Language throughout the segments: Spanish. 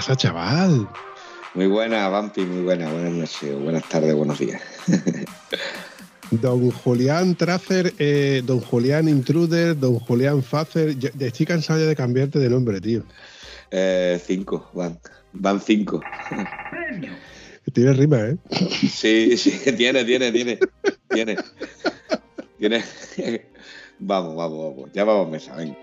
Pasa, chaval? Muy buena, Vampi, muy buena. Buenas noches, buenas tardes, buenos días. Don Julián Tracer, eh, Don Julián Intruder, Don Julián Facer. Yo estoy cansado de cambiarte de nombre, tío. Eh, cinco, van. Van cinco. Tiene rima, ¿eh? Sí, sí, tiene, tiene, tiene. Tiene. Tiene. Vamos, vamos, vamos. Ya vamos, mesa, venga.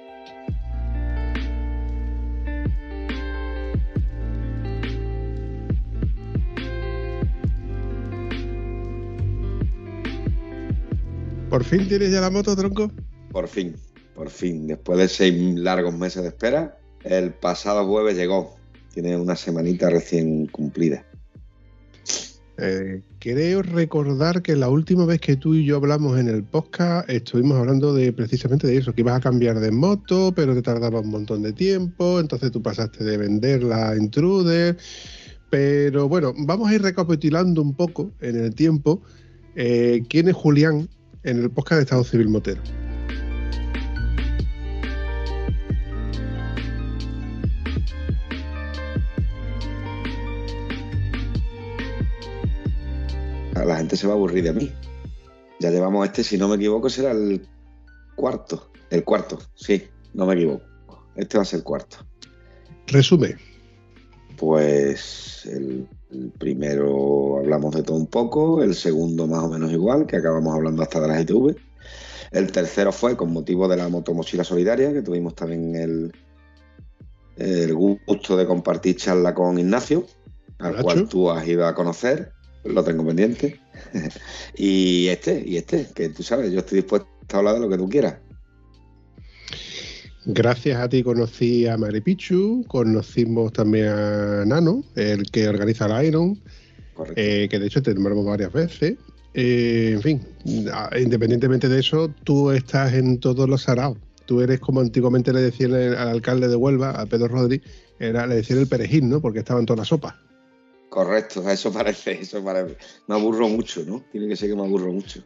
¿Por fin tienes ya la moto, tronco? Por fin, por fin. Después de seis largos meses de espera, el pasado jueves llegó. Tiene una semanita recién cumplida. Eh, creo recordar que la última vez que tú y yo hablamos en el podcast estuvimos hablando de precisamente de eso, que ibas a cambiar de moto, pero te tardaba un montón de tiempo, entonces tú pasaste de vender la Intruder. Pero bueno, vamos a ir recapitulando un poco en el tiempo eh, quién es Julián en el podcast de Estado Civil Motero. La gente se va a aburrir de mí. Ya llevamos este, si no me equivoco, será el cuarto. El cuarto, sí, no me equivoco. Este va a ser el cuarto. Resume. Pues el, el primero hablamos de todo un poco, el segundo más o menos igual, que acabamos hablando hasta de las ITV. El tercero fue con motivo de la motomochila solidaria, que tuvimos también el, el gusto de compartir charla con Ignacio, al cual tú has ido a conocer, lo tengo pendiente. y este, y este, que tú sabes, yo estoy dispuesto a hablar de lo que tú quieras. Gracias a ti conocí a Maripichu, conocimos también a Nano, el que organiza el Iron, eh, que de hecho te nombramos varias veces. Eh, en fin, independientemente de eso, tú estás en todos los saraos. Tú eres como antiguamente le decían al al alcalde de Huelva, a Pedro Rodríguez, era, le decían el perejil, ¿no? Porque estaba en toda la sopa. Correcto, eso parece, eso parece. Me aburro mucho, ¿no? Tiene que ser que me aburro mucho.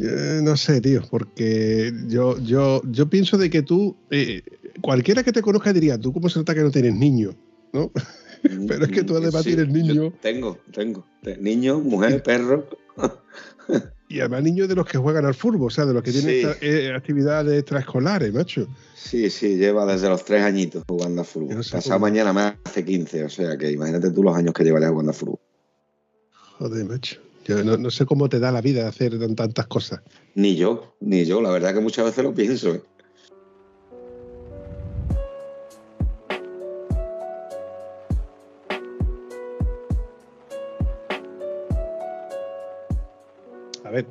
Eh, no sé, tío, porque yo, yo, yo pienso de que tú, eh, cualquiera que te conozca diría, tú cómo se nota que no tienes niño, ¿no? Pero es que tú además tienes niño. Tengo, tengo. Te- Niño, mujer, perro. Y además niños de los que juegan al fútbol, o sea, de los que tienen Sí. eh, actividades extraescolares, macho. Sí, sí, lleva desde los tres añitos jugando a Yo fútbol. no sé Pasado mañana me hace 15, o sea que imagínate tú los años que llevaré jugando a fútbol. Joder, macho. Yo no, no sé cómo te da la vida hacer tan- tantas cosas. Ni yo, ni yo, la verdad que muchas veces lo pienso. ¿eh? A ver,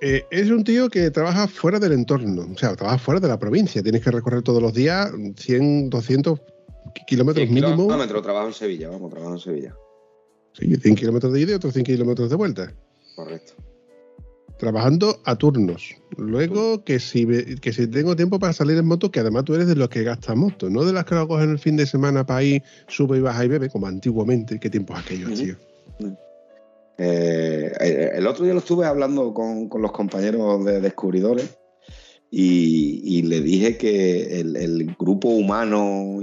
eh, es un tío que trabaja fuera del entorno, o sea, trabaja fuera de la provincia. Tienes que recorrer todos los días 100, 200 kilómetros 100 mínimo. kilómetros, trabajo en Sevilla, vamos, trabajo en Sevilla. Sí, 100 kilómetros de ida y otros 100 kilómetros de vuelta. Correcto. Trabajando a turnos. Luego, que si, que si tengo tiempo para salir en moto, que además tú eres de los que gasta moto, no de las que lo cogen el fin de semana para ir, sube y baja y bebe, como antiguamente. ¿Qué tiempos aquellos, Ujú. tío? Eh, eh, el otro día lo estuve hablando con, con los compañeros de descubridores y, y le dije que el, el grupo humano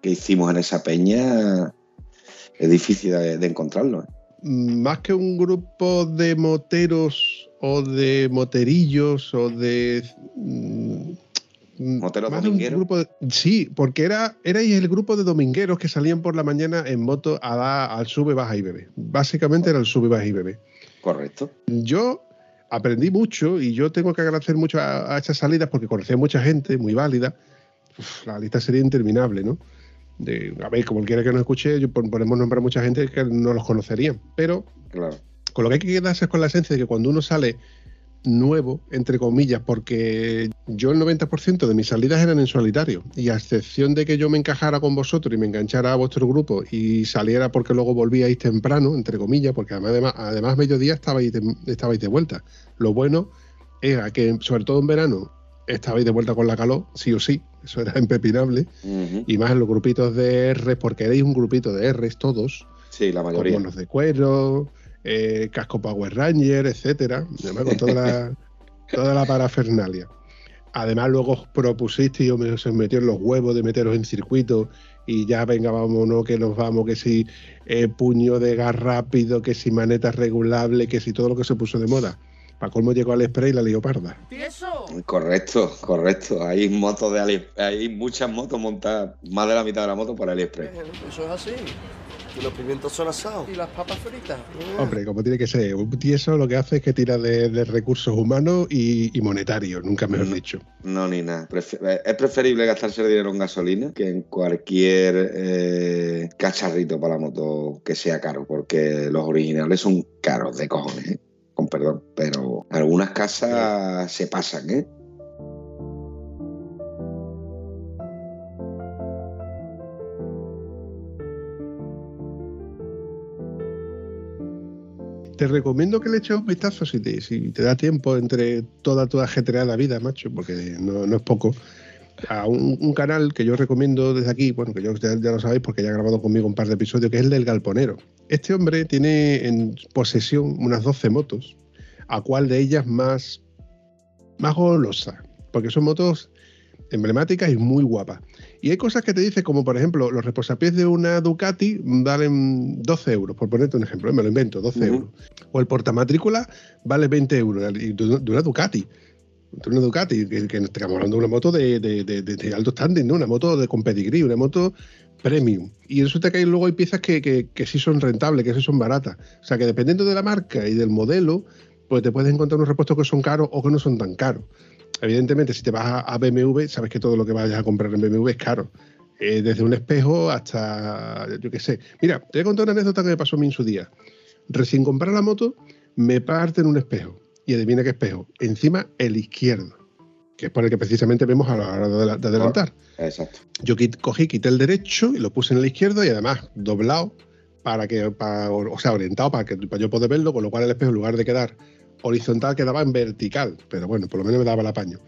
que hicimos en esa peña es difícil de, de encontrarlo. ¿eh? Más que un grupo de moteros o de moterillos o de. mm, ¿Moteros de un domingueros? grupo de- sí, porque era, erais el grupo de domingueros que salían por la mañana en moto a dar al sube, baja y bebe. Básicamente era el sube, baja y bebe. Correcto. Yo aprendí mucho y yo tengo que agradecer mucho a, a estas salidas porque conocí a mucha gente muy válida. Uf, la lista sería interminable, ¿no? De, a ver, como el quiera que nos escuche, yo podemos nombrar mucha gente que no los conocerían. Pero Claro. con lo que hay que quedarse es con la esencia de que cuando uno sale nuevo, entre comillas, porque yo el 90% de mis salidas eran en solitario, y a excepción de que yo me encajara con vosotros y me enganchara a vuestro grupo y saliera porque luego volvíais temprano, entre comillas, porque además, además mediodía estabais de, estabais de vuelta. Lo bueno era que, sobre todo en verano, estabais de vuelta con la calor, sí o sí, eso era impepinable, y más en los grupitos de R, porque erais un grupito de Rs todos. Sí, la mayoría. Con los de cuero, eh, casco Power Ranger, etcétera, además con toda la, toda la parafernalia. Además, luego propusiste y se metió en los huevos de meteros en circuito y ya venga, vámonos, que nos vamos, que si eh, puño de gas rápido, que si maneta regulable, que si todo lo que se puso de moda. Para colmo llegó al spray y la leoparda. Correcto, correcto. Hay motos de Ali, hay muchas motos montadas, más de la mitad de la moto por AliExpress. Eso es así. Y los pimientos son asados. Y las papas fritas. Hombre, como tiene que ser. Un tieso lo que hace es que tira de, recursos humanos y, monetarios, nunca mejor dicho. No, ni nada. es preferible gastarse el dinero en gasolina que en cualquier eh, cacharrito para la moto que sea caro, porque los originales son caros de cojones, ¿eh? Con perdón. Pero algunas casas se pasan, ¿eh? te recomiendo que le eches un vistazo si te, si te da tiempo entre toda tu ajetreada vida, macho, porque no, es poco. A un, canal que yo recomiendo desde aquí, bueno, que yo ya, lo sabéis porque ya ha grabado conmigo un par de episodios, que es el del Galponero. Este hombre tiene en posesión unas 12 motos, a cuál de ellas más, más golosa, porque son motos emblemáticas y muy guapas. Y hay cosas que te dice, como por ejemplo, los reposapiés de una Ducati valen 12 euros, por ponerte un ejemplo, ¿eh? me lo invento, 12 euros. O el portamatrícula vale 20 euros, de una Ducati. De una Ducati, que, estamos hablando de una moto de, alto standing, ¿no? Una moto de con pedigrí, una moto premium. Y resulta que luego hay piezas que, que, sí son rentables, que sí son baratas. O sea que dependiendo de la marca y del modelo, pues te puedes encontrar unos repuestos que son caros o que no son tan caros evidentemente, si te vas a BMW, sabes que todo lo que vayas a comprar en BMW es caro. Eh, desde un espejo hasta, yo qué sé. Mira, te voy a contar una anécdota que me pasó a mí en su día. Recién comprar la moto, me parten un espejo. Y adivina qué espejo. Encima, el izquierdo, que es por el que precisamente vemos a la hora de, adelantar. Exacto. Yo cogí, quité el derecho y lo puse en el izquierdo y además doblado para que, o sea, orientado para que para yo poder verlo, con lo cual el espejo, en lugar de quedar horizontal quedaba en vertical, pero bueno, por lo menos me daba el apaño.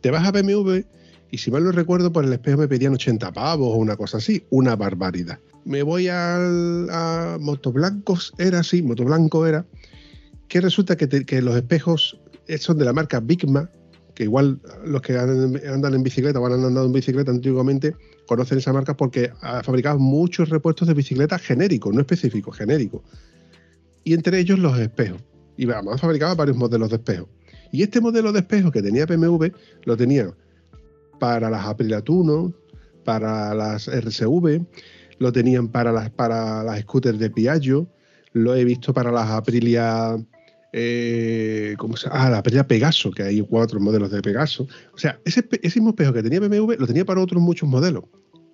Te vas a BMW y si mal no recuerdo, por el espejo me pedían 80 pavos o una cosa así, una barbaridad. Me voy al, a Motoblancos, era así, Motoblanco era, que resulta que, los espejos son de la marca Bigma, que igual los que andan en bicicleta o han andado en bicicleta antiguamente conocen esa marca porque ha fabricado muchos repuestos de bicicleta genéricos, no específicos, genéricos. Y entre ellos los espejos y además fabricaba varios modelos de espejo. Y este modelo de espejo que tenía BMW lo tenía para las Aprilatuno, para las RCV, lo tenían para las, para las scooters de Piaggio, lo he visto para las Aprilia, eh, ¿cómo se llama? Ah, la Aprilia Pegaso, que hay cuatro modelos de Pegaso. O sea, ese, ese mismo espejo que tenía BMW lo tenía para otros muchos modelos.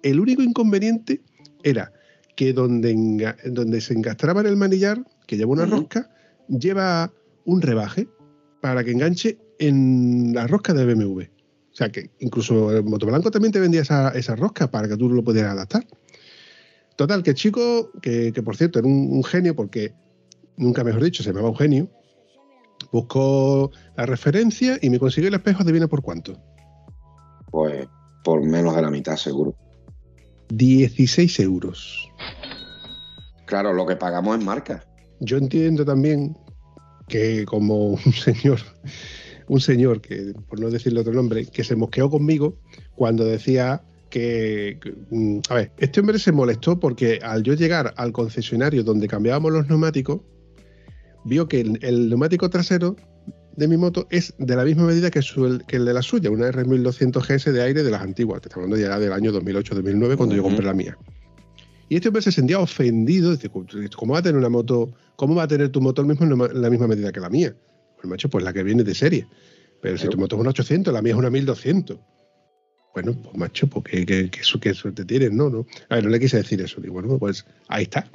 El único inconveniente era que donde, donde se encastraba en el manillar, que lleva una rosca, lleva un rebaje para que enganche en la rosca de BMW. O sea que incluso el Motoblanco también te vendía esa, esa rosca para que tú lo pudieras adaptar. Total, que el chico, que, por cierto era un, genio, porque nunca mejor dicho, se va un genio, buscó la referencia y me consiguió el espejo, adivina por cuánto. Pues por menos de la mitad, seguro. 16 euros. Claro, lo que pagamos en marca yo entiendo también que como un señor, un señor que, por no decirle otro nombre, que se mosqueó conmigo cuando decía que, mm, a ver, este hombre se molestó porque al yo llegar al concesionario donde cambiábamos los neumáticos, vio que el, neumático trasero de mi moto es de la misma medida que, que el de la suya, una R1200 GS de aire de las antiguas. Te estamos hablando ya del año 2008-2009 cuando yo compré la mía. Y este hombre se sentía ofendido, dice, ¿cómo va a tener una moto, cómo va a tener tu moto mismo en la misma medida que la mía? Pues macho, pues la que viene de serie. Pero si tu moto es una 800, la mía es una 1200. Bueno, pues macho, pues qué, suerte tienes, ¿no? ¿no? A ver, no le quise decir eso. Digo, bueno, pues ahí está.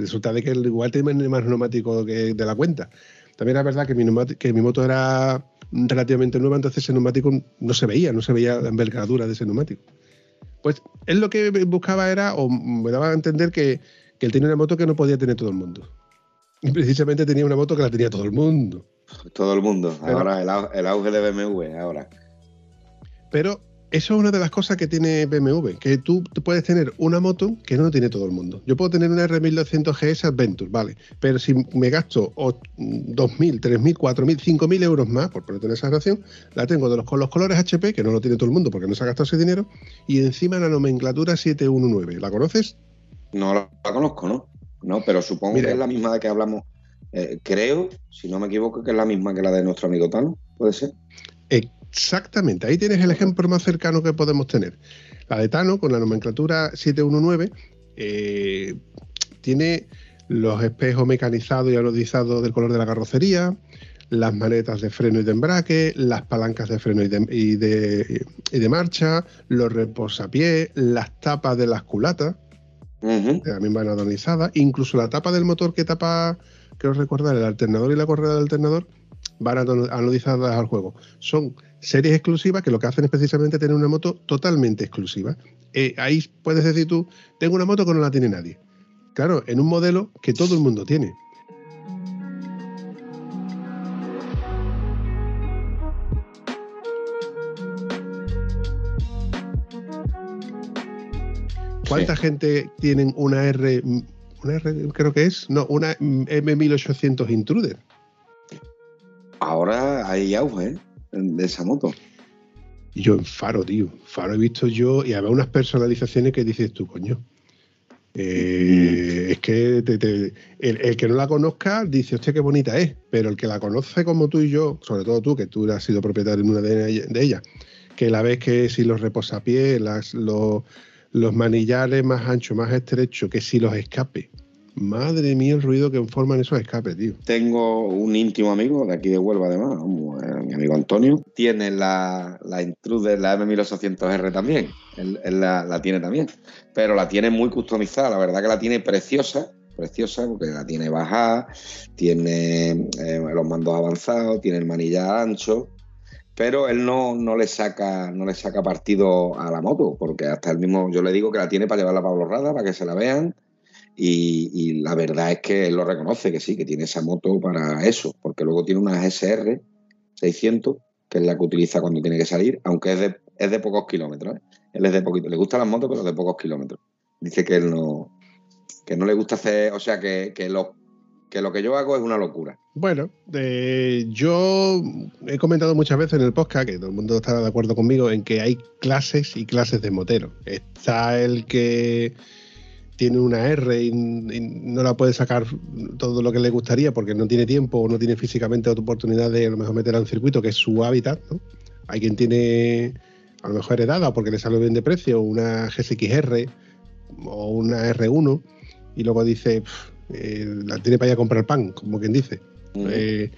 Resulta de que igual tiene más neumático que de la cuenta. También era verdad que mi, que mi moto era relativamente nueva, entonces ese neumático no se veía, no se veía la envergadura de ese neumático. Pues él lo que buscaba era, o me daba a entender que, él tenía una moto que no podía tener todo el mundo. Y precisamente tenía una moto que la tenía todo el mundo. Todo el mundo. ahora el, auge de BMW, ahora. Pero eso es una de las cosas que tiene BMW, que tú puedes tener una moto que no tiene todo el mundo. Yo puedo tener una R1200 GS Adventure, vale, pero si me gasto 2.000, 3.000, 4.000, 5.000 euros más, por ponerte en esa relación, la tengo de los, con los colores HP, que no lo tiene todo el mundo porque no se ha gastado ese dinero, y encima la nomenclatura 719. ¿La conoces? No la, conozco, ¿no? No, pero supongo que es la misma de que hablamos. Eh, creo, si no me equivoco, que es la misma que la de nuestro amigo Tano, ¿puede ser? Exactamente, ahí tienes el ejemplo más cercano que podemos tener. La de Tano, con la nomenclatura 719, eh, tiene los espejos mecanizados y anodizados del color de la carrocería, las manetas de freno y de embrague, las palancas de freno y de, de, marcha, los reposapiés, las tapas de las culatas, también van anodizadas, incluso la tapa del motor que tapa, quiero recordar, el alternador y la correa del alternador, van anodizadas al juego. Son series exclusivas que lo que hacen es precisamente tener una moto totalmente exclusiva. Eh, ahí puedes decir tú, tengo una moto que no la tiene nadie. Claro, en un modelo que todo el mundo tiene. ¿Cuánta gente tienen una R, una R creo que es? No, una M1800 Intruder. Ahora hay auge, ¿eh? de esa moto. Yo en Faro, tío. Faro he visto yo y había unas personalizaciones que dices tú, coño. Eh, es que el, que no la conozca dice, hostia, qué bonita es, pero el que la conoce como tú y yo, sobre todo tú, que tú has sido propietario en una de, ellas, que la ves que si los reposapiés, las, los, los manillares más anchos, más estrechos, que si los escapes, Madre mía el ruido que forman esos escapes, tío. Tengo un íntimo amigo de aquí de Huelva, además, mi amigo Antonio. Tiene la, la Intruder, la M1800R también. Él, la, tiene también. Pero la tiene muy customizada, la verdad que la tiene preciosa. Preciosa porque la tiene bajada, tiene eh, los mandos avanzados, tiene el manillar ancho, pero él no, no, le saca, no le saca partido a la moto, porque hasta el mismo, yo le digo que la tiene para llevarla a Pablo Rada, para que se la vean, y, la verdad es que él lo reconoce, que sí, que tiene esa moto para eso, porque luego tiene una SR 600, que es la que utiliza cuando tiene que salir, aunque es de, es de pocos kilómetros. ¿eh? Él es de poquito, le gustan las motos, pero de pocos kilómetros. Dice que él no, que no le gusta hacer, o sea, que, que lo que yo hago es una locura. Bueno, yo he comentado muchas veces en el podcast, que todo el mundo estará de acuerdo conmigo, en que hay clases y clases de motero. Está el que tiene una R y, no la puede sacar todo lo que le gustaría porque no tiene tiempo o no tiene físicamente otra oportunidad de a lo mejor meterla en circuito, que es su hábitat. ¿no? Hay quien tiene a lo mejor heredada porque le sale bien de precio una GSXR o una R1 y luego dice, eh, la tiene para ir a comprar pan, como quien dice. Eh,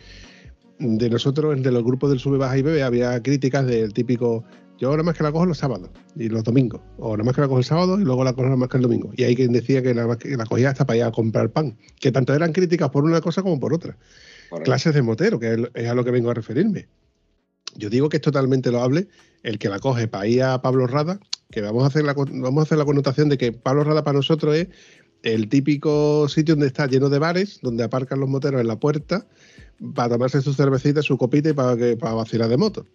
de nosotros, de los grupos del Sube, Baja y Bebe, había críticas del típico yo nada más que la cojo los sábados y los domingos. O nada más que la cojo el sábado y luego la cojo nada más que el domingo. Y hay quien decía que la, la cogía hasta para ir a comprar pan. Que tanto eran críticas por una cosa como por otra. Clases de motero, que es a lo que vengo a referirme. Yo digo que es totalmente loable el que la coge para ir a Pablo Rada, que vamos a hacer la, vamos a hacer la connotación de que Pablo Rada para nosotros es el típico sitio donde está lleno de bares, donde aparcan los moteros en la puerta para tomarse su cervecita, su copita y para, que, para vacilar de moto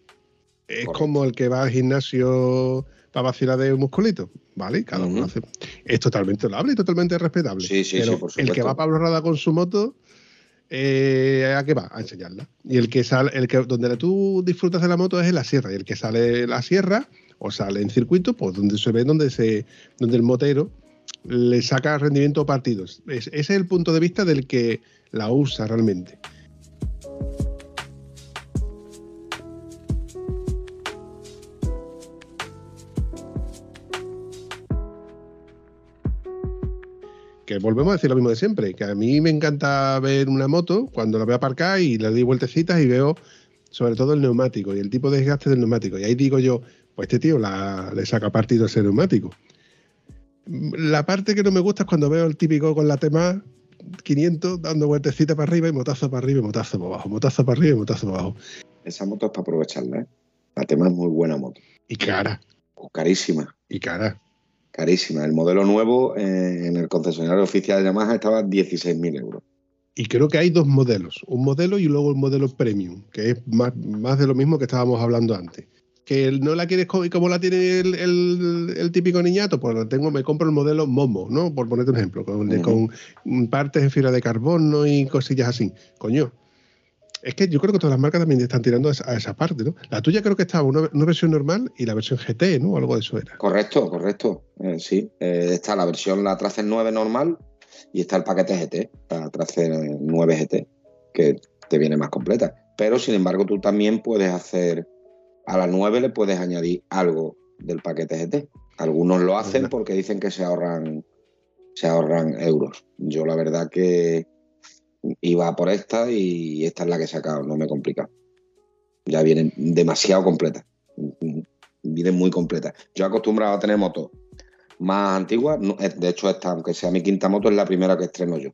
es como el que va al gimnasio para vacilar de musculito, ¿vale? Cada uno hace. Es totalmente loable y totalmente respetable. Sí, sí, Pero sí, El que va a Pablo Rada con su moto, eh, ¿a qué va? A enseñarla. Y el que sale, el que donde tú disfrutas de la moto es en la sierra. Y el que sale en la sierra o sale en circuito, pues donde se ve donde se, donde el motero le saca rendimiento a partidos. ese es el punto de vista del que la usa realmente. Que volvemos a decir lo mismo de siempre, que a mí me encanta ver una moto cuando la veo aparcar y le doy vueltecitas y veo sobre todo el neumático y el tipo de desgaste del neumático. Y ahí digo yo, pues este tío le saca partido a ese neumático. La parte que no me gusta es cuando veo el típico con la tema 500 dando vueltecita para arriba y motazo para arriba y motazo para abajo, motazo para arriba y motazo para abajo. Esa moto es para aprovecharla, ¿eh? La tema es muy buena moto. Y cara. carísima. Y cara. Carísima. El modelo nuevo eh, en el concesionario oficial de Yamaha estaba 16.000 euros. Y creo que hay dos modelos, un modelo y luego el modelo premium, que es más, más de lo mismo que estábamos hablando antes. Que no la quieres como la tiene el, típico niñato, pues tengo, me compro el modelo Momo, ¿no? Por ponerte un ejemplo, con, con partes en fibra de carbono y cosillas así. Coño, es que yo creo que todas las marcas también están tirando a esa, parte, ¿no? La tuya creo que estaba una, versión normal y la versión GT, ¿no? Algo de eso era. Correcto, correcto. Eh, sí, eh, está la versión, la Tracer 9 normal y está el paquete GT, la Tracer 9 GT, que te viene más completa. Pero, sin embargo, tú también puedes hacer, a la 9 le puedes añadir algo del paquete GT. Algunos lo hacen porque dicen que se ahorran, se ahorran euros. Yo la verdad que iba por esta y esta es la que he sacado, no me complica. Ya vienen demasiado completas. Vienen muy completas. Yo he acostumbrado a tener motos más antiguas. De hecho, esta, aunque sea mi quinta moto, es la primera que estreno yo.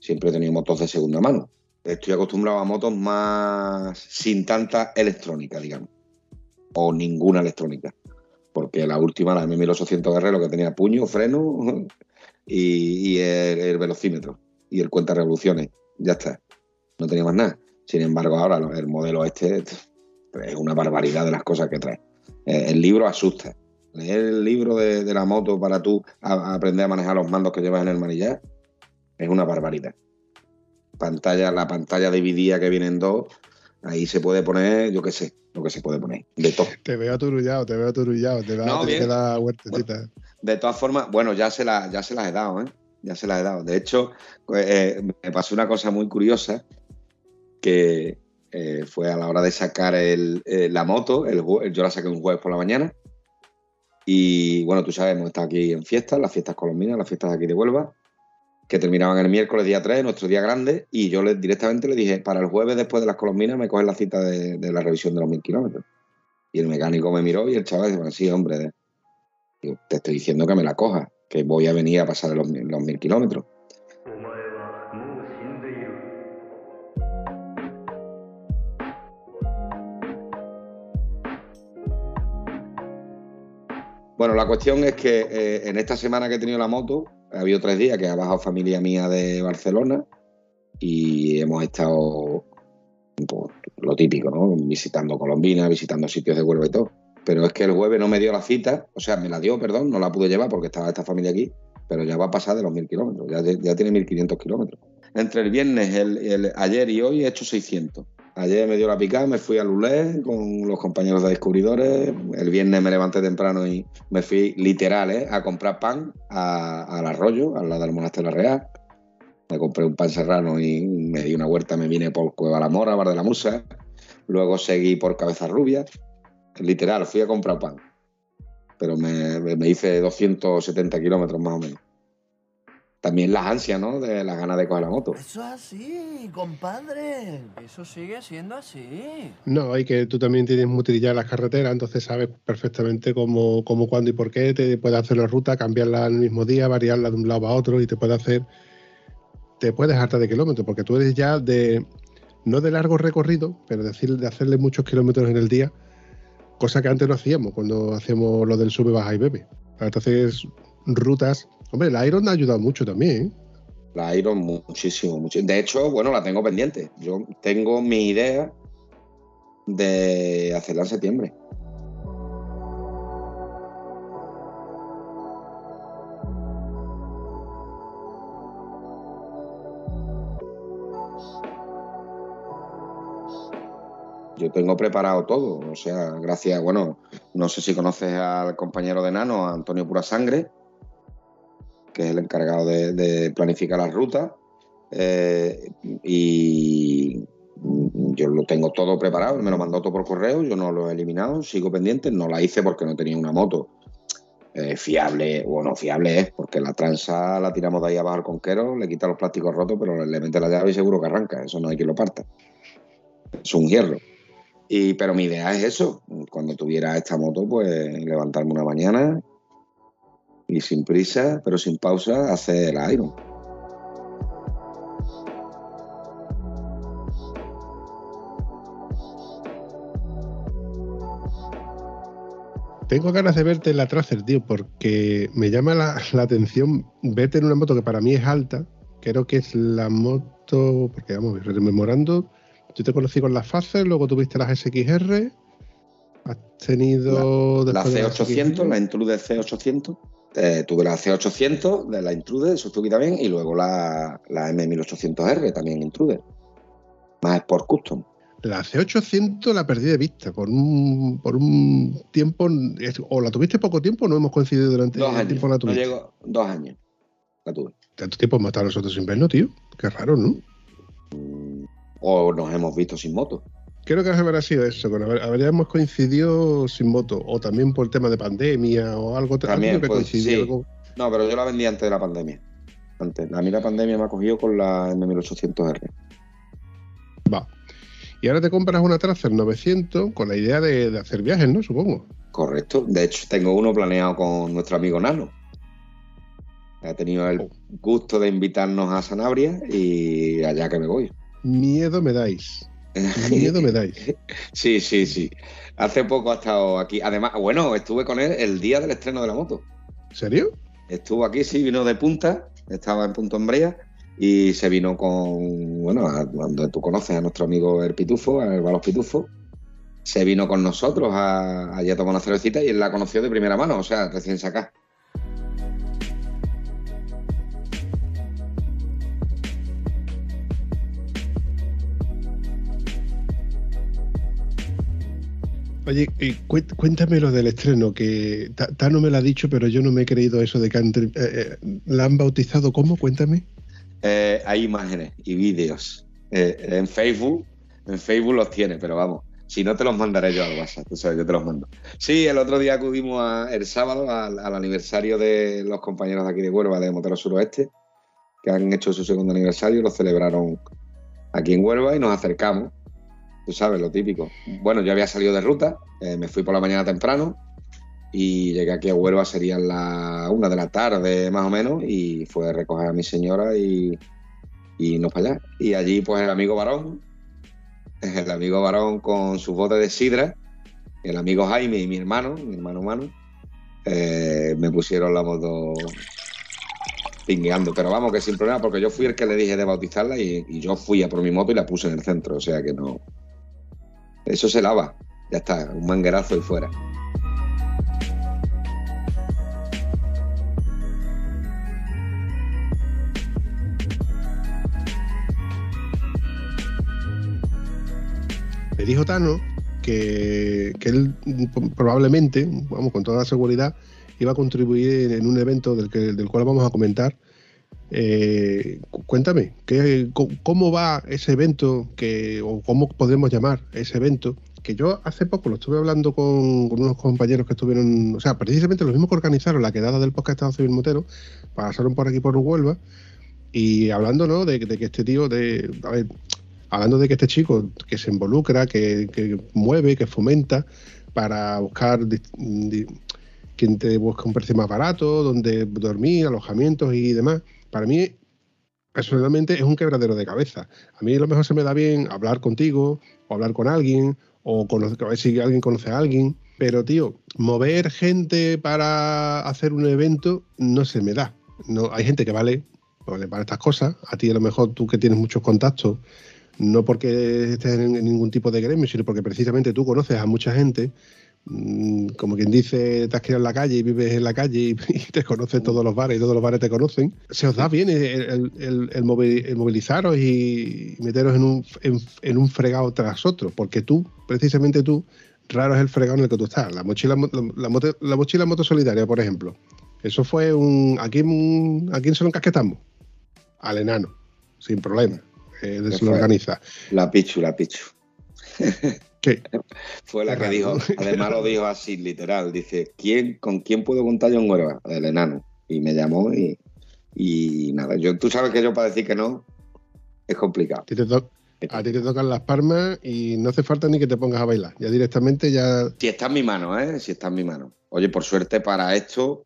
Siempre he tenido motos de segunda mano. Estoy acostumbrado a motos más sin tanta electrónica, digamos. O ninguna electrónica. Porque la última, la M1800 Guerrero, que tenía puño, freno y, el velocímetro y el cuenta revoluciones. Ya está. No tenía más nada. Sin embargo, ahora el modelo este es una barbaridad de las cosas que trae. Eh, el libro asusta. Leer el libro de, la moto para tú aprender a manejar los mandos que llevas en el manillar es una barbaridad. Pantalla, la pantalla dividida que vienen dos, ahí se puede poner, yo qué sé, lo que se puede poner. De todo. Te veo aturullado, te veo aturullado, te, da, de todas formas, bueno, ya se, la, ya se las he dado, ¿eh? Ya se la he dado. De hecho, pues, eh, me pasó una cosa muy curiosa que eh, fue a la hora de sacar el, eh, la moto, yo la saqué un jueves por la mañana y bueno, tú sabes, hemos estado aquí en fiestas, las fiestas colombinas, las fiestas de aquí de Huelva, que terminaban el miércoles día 3, nuestro día grande, y yo le, directamente le dije, para el jueves después de las colombinas me coges la cita de, la revisión de los mil kilómetros. Y el mecánico me miró y el chaval dijo, bueno, sí, hombre, te estoy diciendo que me la cojas que voy a venir a pasar los, mil kilómetros. Bueno, la cuestión es que eh, en esta semana que he tenido la moto, ha habido tres días que ha bajado familia mía de Barcelona y hemos estado pues, lo típico, ¿no? Visitando Colombina, visitando sitios de Huelva y todo. Pero es que el jueves no me dio la cita, o sea, me la dio, perdón, no la pude llevar porque estaba esta familia aquí, pero ya va a pasar de los mil kilómetros, ya, ya tiene 1500 kilómetros. Entre el viernes, el, ayer y hoy he hecho 600. Ayer me dio la picada, me fui a Lulé con los compañeros de descubridores. El viernes me levanté temprano y me fui literal ¿eh? a comprar pan al arroyo, al lado del monasterio Real. Me compré un pan serrano y me di una huerta, me vine por Cueva la Mora, Bar de la Musa. Luego seguí por Cabeza Rubia Literal, fui a comprar pan. Pero me, hice 270 kilómetros más o menos. También las ansias, ¿no? De las ganas de coger la moto. Eso es así, compadre. Eso sigue siendo así. No, hay que tú también tienes muy trillada las carreteras, entonces sabes perfectamente cómo, cómo, cuándo y por qué. Te puedes hacer la ruta, cambiarla el mismo día, variarla de un lado a otro y te puede hacer. Te puedes hartar de kilómetros, porque tú eres ya de. No de largo recorrido, pero decir, de hacerle muchos kilómetros en el día cosa que antes no hacíamos cuando hacíamos lo del sube, baja y bebe. Entonces, rutas. Hombre, la Iron ha ayudado mucho también. ¿eh? La Iron muchísimo, mucho. De hecho, bueno, la tengo pendiente. Yo tengo mi idea de hacerla en septiembre. Yo tengo preparado todo. O sea, gracias, bueno, no sé si conoces al compañero de Nano, Antonio Pura Sangre, que es el encargado de, planificar las rutas. Eh, y yo lo tengo todo preparado, me lo mandó todo por correo, yo no lo he eliminado, sigo pendiente, no la hice porque no tenía una moto eh, fiable, o no fiable es, porque la transa la tiramos de ahí abajo al conquero, le quita los plásticos rotos, pero le mete la llave y seguro que arranca, eso no hay quien lo parta. Es un hierro y, pero mi idea es eso, cuando tuviera esta moto, pues levantarme una mañana y sin prisa, pero sin pausa, hacer el Iron. Tengo ganas de verte en la Tracer, tío, porque me llama la, la, atención verte en una moto que para mí es alta. Creo que es la moto, porque vamos, rememorando, yo te conocí con las Facer, luego tuviste las SXR, has tenido... La después de las C800, SXR. la Intruder C800. eh, tuve la C800 de la Intruder, Suzuki también, y luego la, la M1800R también Intruder. Más Sport Custom. La C800 la perdí de vista por un, por un tiempo, o la tuviste poco tiempo o no hemos coincidido durante Dos el años. tiempo la No tuviste. llego, dos años. La tuve. Tanto tiempo hemos estado nosotros sin verlo, tío. Qué raro, ¿no? O nos hemos visto sin moto. Creo que habrá sido eso, que habríamos coincidido sin moto, o también por tema de pandemia o algo. También, que pues, coincidió, sí. algo- No, pero yo la vendí antes de la pandemia. Antes. A mí la pandemia me ha cogido con la M1800R. Va. Y ahora te compras una Tracer 900 con la idea de, de hacer viajes, ¿no? Supongo. Correcto. De hecho, tengo uno planeado con nuestro amigo Nano. Ha tenido el Oh. gusto de invitarnos a Sanabria y allá que me voy. Miedo me dais. Miedo me dais. Sí, sí, sí. Hace poco ha estado aquí. Además, bueno, estuve con él el día del estreno de la moto. ¿En serio? Estuvo aquí, sí, vino de punta, estaba en Punto Embrea y se vino con, bueno, a donde tú conoces a nuestro amigo el Pitufo, a Balos Pitufo. Se vino con nosotros a, a tomar una cervecita y él la conoció de primera mano, o sea, recién sacada. Oye, cué- cuéntame lo del estreno, que Ta- Tano me lo ha dicho, pero yo no me he creído eso de que han eh, eh, la han bautizado. ¿Cómo? Cuéntame. Eh, hay imágenes y vídeos eh, en Facebook. En Facebook los tiene, pero vamos, si no te los mandaré yo al WhatsApp, tú sabes, yo te los mando. Sí, el otro día acudimos el sábado al, al aniversario de los compañeros de aquí de Huelva, de Motero Suroeste, que han hecho su segundo aniversario, lo celebraron aquí en Huelva y nos acercamos. Tú sabes, lo típico. Bueno, yo había salido de ruta, eh, me fui por la mañana temprano y llegué aquí a Huelva, serían las una de la tarde más o menos, y fue a recoger a mi señora y, y nos para allá. Y allí, pues el amigo varón, el amigo varón con sus botes de sidra, el amigo Jaime y mi hermano, mi hermano Manu, eh, me pusieron la moto pingueando. Pero vamos, que sin problema, porque yo fui el que le dije de bautizarla y yo fui a por mi moto y la puse en el centro, o sea que no. Eso se lava, ya está, un manguerazo y fuera. Me dijo Tano que, que él probablemente, vamos, con toda seguridad, iba a contribuir en un evento del, que, del cual vamos a comentar. Eh, cu- cuéntame, ¿qué, ¿cómo va ese evento? Que, ¿O cómo podemos llamar ese evento? Que yo hace poco lo estuve hablando con, unos compañeros que estuvieron, o sea, precisamente los mismos que organizaron la quedada del podcast Estado Civil Motero, pasaron por aquí por Huelva, y hablando, ¿no? De, que este tío, de, a ver, hablando de que este chico que se involucra, que, que mueve, que fomenta para buscar di- quien te busca un precio más barato, donde dormir, alojamientos y demás. Para mí, personalmente, es un quebradero de cabeza. A mí a lo mejor se me da bien hablar contigo, o hablar con alguien, o conocer, a ver si alguien conoce a alguien. Pero, tío, mover gente para hacer un evento no se me da. No, hay gente que vale, vale para estas cosas. A ti, a lo mejor, tú que tienes muchos contactos, no porque estés en, ningún tipo de gremio, sino porque precisamente tú conoces a mucha gente, como quien dice, te has criado en la calle y vives en la calle y, te conocen todos los bares y todos los bares te conocen, se os da bien el, el- el- el movi- el movilizaros y meteros en un, en, en un fregado tras otro, porque tú, precisamente tú, raro es el fregado en el que tú estás. La mochila, mo- la, la moto, la mochila moto solidaria, por ejemplo. Eso fue un... ¿A quién, a quién se lo encasquetamos? Al enano, sin problema. Eh, ¿Qué se lo organiza. La Pichu, la Pichu. ¿Qué? Fue la que dijo, además lo dijo así, literal. Dice, ¿quién, ¿con quién puedo contar yo en Huelva? El enano. Y me llamó y, y nada. Yo, tú sabes que yo para decir que no es complicado. A ti, te tocan las palmas y no hace falta ni que te pongas a bailar. Ya directamente ya... Si está en mi mano, ¿eh? Si está en mi mano. Oye, por suerte para esto,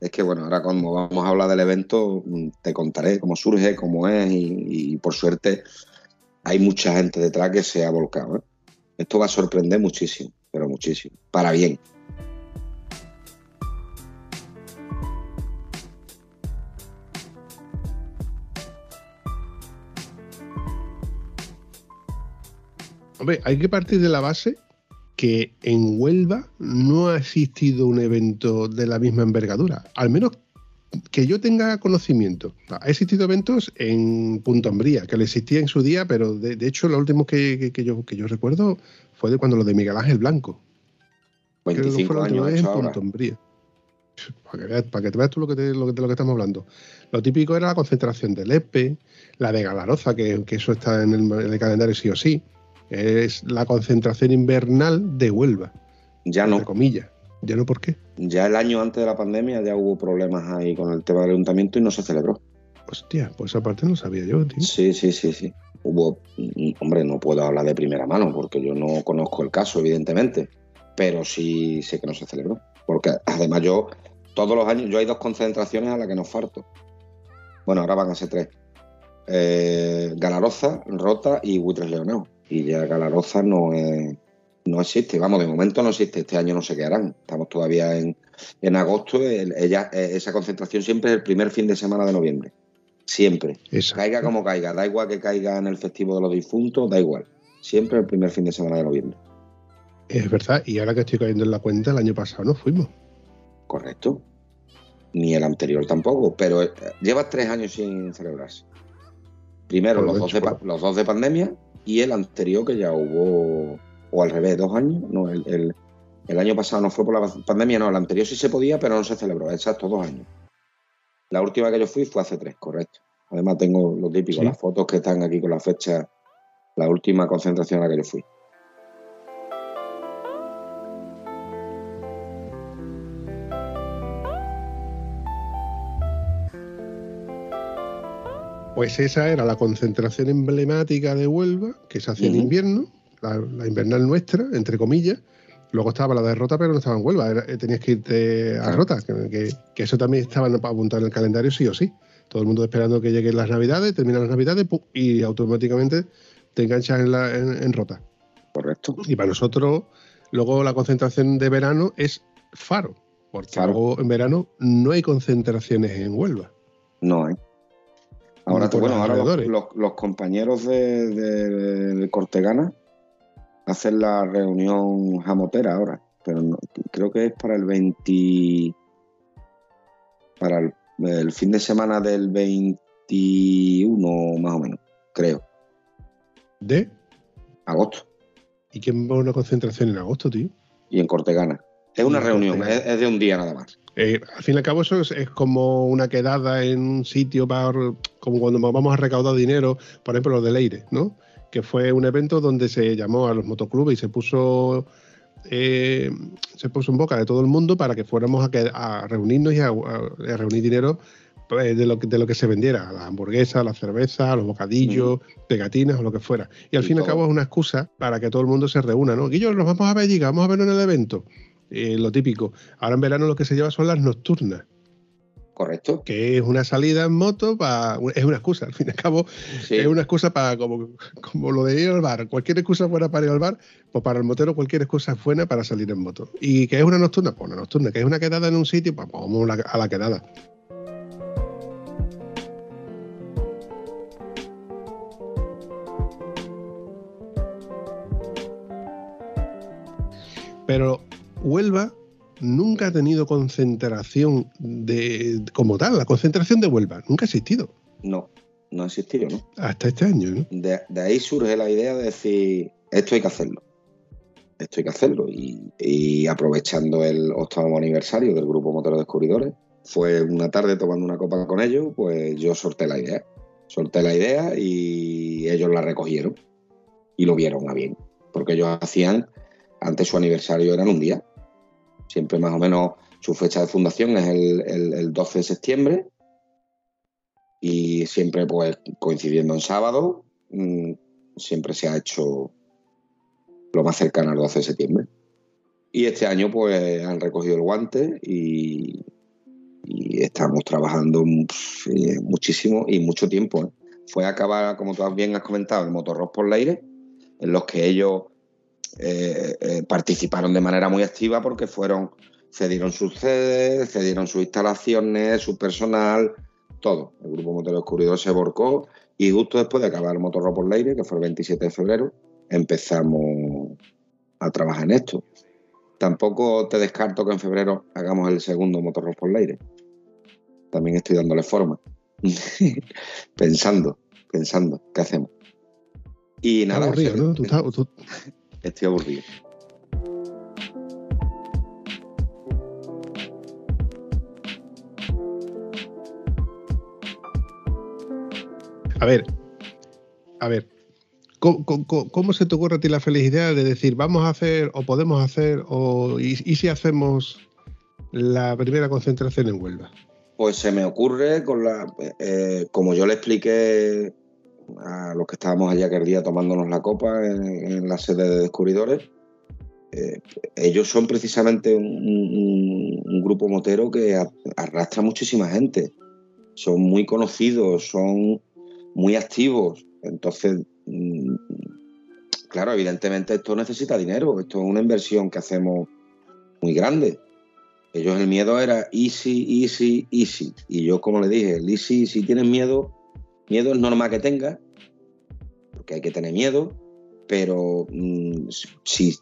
es que bueno, ahora cuando vamos a hablar del evento, mm, te contaré cómo surge, cómo es y, y por suerte hay mucha gente detrás que se ha volcado. ¿eh? Esto va a sorprender muchísimo, pero muchísimo, para bien. Hombre, hay que partir de la base que en Huelva no ha existido un evento de la misma envergadura, al menos que yo tenga conocimiento. Ha existido eventos en Punta Umbría, que le existía en su día, pero de, hecho lo último que, yo, que yo recuerdo fue de cuando lo de Miguel Ángel Blanco. 25 años en Punta Umbría. Para que, te veas tú lo que, de lo que estamos hablando. Lo típico era la concentración del EPE, la de Galaroza, que, eso está en el, calendario sí o sí. Es la concentración invernal de Huelva. Ya no. comillas. ¿Ya no por qué? Ya el año antes de la pandemia ya hubo problemas ahí con el tema del ayuntamiento y no se celebró. Hostia, pues aparte no sabía yo, tío. Sí, sí, sí, sí. Hubo, mm, hombre, no puedo hablar de primera mano porque yo no conozco el caso, evidentemente, pero sí sé que no se celebró. Porque además yo, todos los años, yo hay dos concentraciones a las que nos falto. Bueno, ahora van a ser tres. Eh, Galaroza, Rota y Buitres Leoneo. Y ya Galaroza no es, no existe, vamos, de momento no existe, este año no sé qué harán. Estamos todavía en, agosto, ella, eh, esa concentración siempre es el primer fin de semana de noviembre. Siempre. Caiga como caiga, da igual que caiga en el festivo de los difuntos, da igual. Siempre el primer fin de semana de noviembre. Es verdad, y ahora que estoy cayendo en la cuenta, el año pasado no fuimos. Correcto. Ni el anterior tampoco, pero eh, lleva tres años sin celebrarse. Primero los dos, de, los dos de pandemia y el anterior que ya hubo, o al revés, dos años. No, el, año pasado no fue por la pandemia, no, el anterior sí se podía, pero no se celebró, exacto, dos años. La última que yo fui fue hace tres, correcto. Además tengo lo típico, las fotos que están aquí con la fecha, la última concentración a la que yo fui. Pues esa era la concentración emblemática de Huelva, que se hacía en invierno, la, invernal nuestra, entre comillas. Luego estaba la derrota, pero no estaba en Huelva, eh, tenías que irte a Rota, que, eso también estaba apuntado en el calendario sí o sí. Todo el mundo esperando que lleguen las Navidades, terminan las Navidades y automáticamente te enganchas en, Rota. Correcto. Y para nosotros, luego la concentración de verano es Faro, porque luego en verano no hay concentraciones en Huelva. No hay. Ahora, bueno, ahora los, compañeros de, Cortegana hacen la reunión jamotera ahora, pero creo que es para el 20. para el, fin de semana del 21, más o menos, creo. ¿De? Agosto. ¿Y quién va a una concentración en agosto, tío? Y en Cortegana. Es una reunión, es de un día nada más. Eh, al fin y al cabo eso es, como una quedada en un sitio para, como cuando vamos a recaudar dinero, por ejemplo, lo del Leire, ¿no? Que fue un evento donde se llamó a los motoclubes y se puso eh, se puso en boca de todo el mundo para que fuéramos a, reunirnos y a, reunir dinero pues, de, lo que, de lo que se vendiera, la hamburguesa, la cerveza, los bocadillos, pegatinas o lo que fuera. Y al fin y al cabo es una excusa para que todo el mundo se reúna, ¿no? Yo nos vamos a ver, vamos a vernos en el evento. Eh, lo típico. Ahora en verano lo que se lleva son las nocturnas. Correcto. Que es una salida en moto, para, es una excusa, al fin y al cabo, es una excusa para, como, como lo de ir al bar. Cualquier excusa buena para ir al bar, pues para el motero cualquier excusa es buena para salir en moto. ¿Y que es una nocturna? Pues una nocturna. ¿Que es una quedada en un sitio? Pues vamos a la quedada. Pero Huelva nunca ha tenido concentración de como tal, la concentración de Huelva nunca ha existido. No, no ha existido, ¿no? Hasta este año, ¿no? De, ahí surge la idea de decir, esto hay que hacerlo. Esto hay que hacerlo. Y, aprovechando el octavo aniversario del Grupo Motero Descubridores, fue una tarde tomando una copa con ellos, pues yo sorté la idea. Solté la idea y ellos la recogieron y lo vieron a bien. Porque ellos hacían, antes su aniversario eran un día, Siempre más o menos su fecha de fundación es el, 12 de septiembre y siempre pues coincidiendo en sábado, mm, siempre se ha hecho lo más cercano al 12 de septiembre. Y este año pues han recogido el guante y, estamos trabajando eh, muchísimo y mucho tiempo. ¿eh? Fue acabar, como tú bien has comentado, el Motorros por Leire, en los que ellos eh, eh, participaron de manera muy activa porque fueron, cedieron sus sedes, cedieron sus instalaciones, su personal, todo. El grupo Motero Descubridor se borcó y justo después de acabar el Motorro por Leire, que fue el 27 de febrero, empezamos a trabajar en esto. Tampoco te descarto que en febrero hagamos el segundo Motorros por Leire. También estoy dándole forma. pensando, pensando, ¿qué hacemos? Y nada. Aburrido, ¿no? Tú estás- tú- Estoy aburrido. A ver, a ver, ¿cómo, cómo- cómo se te ocurre a ti la felicidad de decir vamos a hacer o podemos hacer o y, y si hacemos la primera concentración en Huelva? Pues se me ocurre con la. eh, como yo le expliqué a los que estábamos allá aquel día tomándonos la copa en, la sede de descubridores, eh, ellos son precisamente un grupo motero que a- arrastra muchísima gente. Son muy conocidos, son muy activos. Entonces, mm, claro, evidentemente esto necesita dinero. Esto es una inversión que hacemos muy grande. Ellos el miedo era easy, easy, easy. Y yo, como le dije, el easy, si tienes miedo, miedo es normal que tengas, porque hay que tener miedo, pero mm, si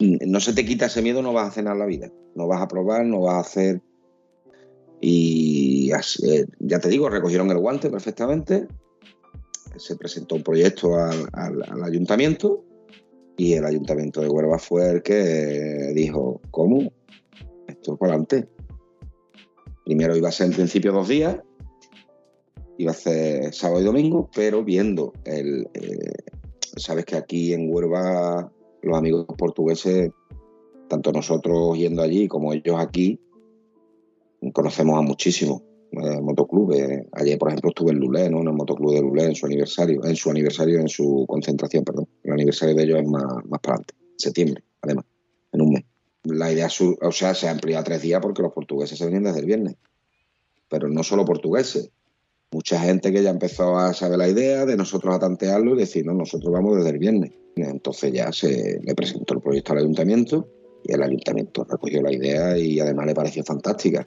no se te quita ese miedo, no vas a en la vida. No vas a probar, no vas a hacer. Y eh, ya te digo, recogieron el guante perfectamente. Se presentó un proyecto al, al- ayuntamiento y el ayuntamiento de Huelva fue el que dijo, ¿cómo? Esto para adelante. Primero iba a ser en principio dos días, iba a ser sábado y domingo, pero viendo el. eh, Sabes que aquí en Huelva los amigos portugueses, tanto nosotros yendo allí como ellos aquí, conocemos a muchísimos eh, motoclubes. Ayer, por ejemplo, estuve en Lulé, en el motoclub de Lulé, en su aniversario, en su aniversario, en su concentración, perdón. El aniversario de ellos es más, más para adelante, en septiembre, además, en un mes. La idea, o sea, se ha ampliado a tres días porque los portugueses se venían desde el viernes. Pero no solo portugueses. Mucha gente que ya empezó a saber la idea de nosotros a tantearlo y decir, no, nosotros vamos desde el viernes. Entonces ya se le presentó el proyecto al ayuntamiento y el ayuntamiento recogió la idea y además le pareció fantástica.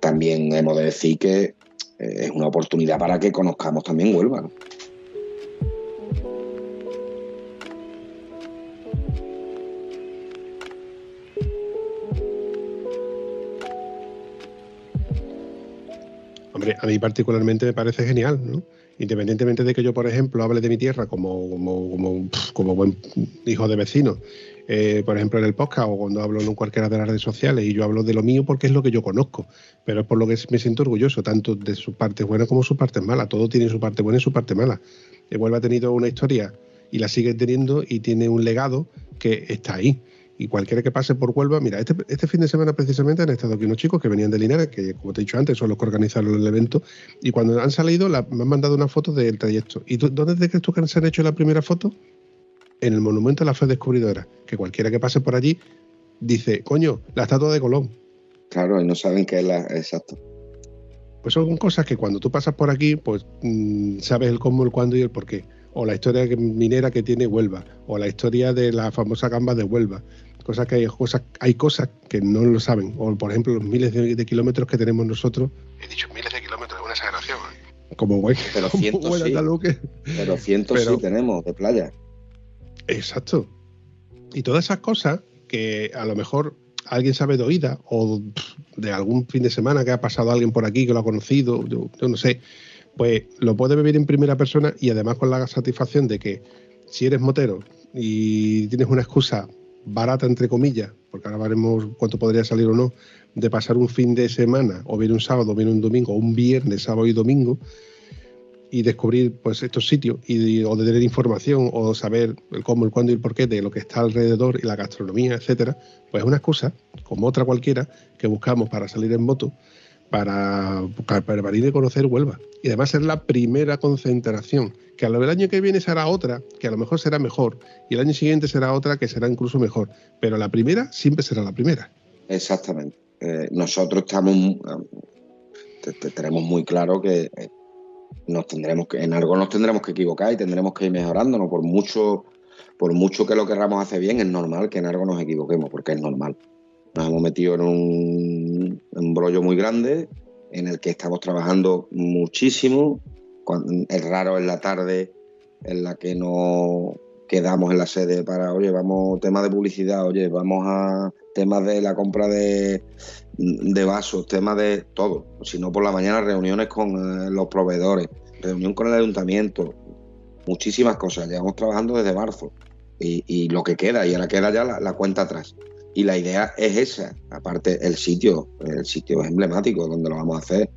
También hemos de decir que eh, es una oportunidad para que conozcamos también Huelva. Hombre, a mí particularmente me parece genial, ¿no? Independientemente de que yo, por ejemplo, hable de mi tierra como, buen hijo de vecino, eh, por ejemplo, en el podcast o cuando hablo en cualquiera de las redes sociales y yo hablo de lo mío porque es lo que yo conozco, pero es por lo que me siento orgulloso, tanto de sus partes buenas como sus partes malas. Todo tiene su parte buena y su parte mala. Huelva ha tenido una historia y la sigue teniendo y tiene un legado que está ahí. Y cualquiera que pase por Huelva, mira, este, este fin de semana precisamente han estado aquí unos chicos que venían de Linares, que como te he dicho antes, son los que organizaron el evento, y cuando han salido la- me han mandado una foto del trayecto. ¿Y tú, dónde te crees tú que se han hecho la primera foto? En el monumento a la fe descubridora, que cualquiera que pase por allí dice, coño, la estatua de Colón. Claro, y no saben qué es la. Exacto. Pues son cosas que cuando tú pasas por aquí, pues mm, sabes el cómo, el cuándo y el por qué. O la historia minera que tiene Huelva, o la historia de la famosa gamba de Huelva. Cosas que hay cosas, hay cosas que no lo saben. O por ejemplo, los miles de, de kilómetros que tenemos nosotros. He dicho miles de kilómetros, es una exageración. ¿eh? Como güey. Pero cientos sí. que- Pero cientos Pero- sí tenemos de playa. Exacto. Y todas esas cosas que a lo mejor alguien sabe de oída o de algún fin de semana que ha pasado alguien por aquí que lo ha conocido, yo, yo no sé, pues lo puede vivir en primera persona y además con la satisfacción de que si eres motero y tienes una excusa barata entre comillas, porque ahora veremos cuánto podría salir o no, de pasar un fin de semana, o bien un sábado, o bien un domingo, o un viernes, sábado y domingo, y descubrir pues estos sitios y, o de tener información o saber el cómo, el cuándo y el porqué de lo que está alrededor y la gastronomía, etcétera, pues es una excusa, como otra cualquiera, que buscamos para salir en moto, para, para venir y conocer Huelva. Y además es la primera concentración, que a lo del año que viene será otra, que a lo mejor será mejor, y el año siguiente será otra que será incluso mejor, pero la primera siempre será la primera. Exactamente. Eh, nosotros estamos, te- tenemos muy claro que eh, nos tendremos que, en algo nos tendremos que equivocar y tendremos que ir mejorándonos. Por mucho, por mucho que lo querramos hacer bien, es normal que en algo nos equivoquemos, porque es normal. Nos hemos metido en un embrollo muy grande en el que estamos trabajando muchísimo. Cuan- Es raro en la tarde en la que no quedamos en la sede para, oye, vamos, temas de publicidad, oye, vamos a temas de la compra de, de vasos, temas de todo. Si no, por la mañana reuniones con eh, los proveedores, reunión con el ayuntamiento, muchísimas cosas. Llevamos trabajando desde marzo y, lo que queda, y ahora queda ya la, cuenta atrás. Y la idea es esa, aparte el sitio, el sitio es emblemático donde lo vamos a hacer.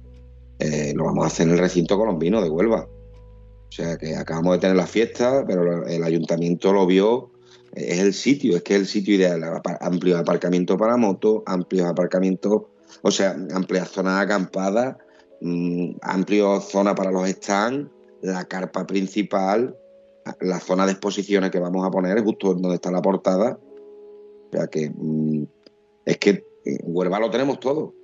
Eh, lo vamos a hacer en el recinto colombino de Huelva. O sea que acabamos de tener la fiesta, pero el ayuntamiento lo vio, es el sitio, es que es el sitio ideal, amplio aparcamiento para motos, amplios aparcamientos, o sea, amplia zona acampada, mmm, amplio zona para los stands, la carpa principal, la zona de exposiciones que vamos a poner justo donde está la portada. O sea que mm, es que en Huelva lo tenemos todo.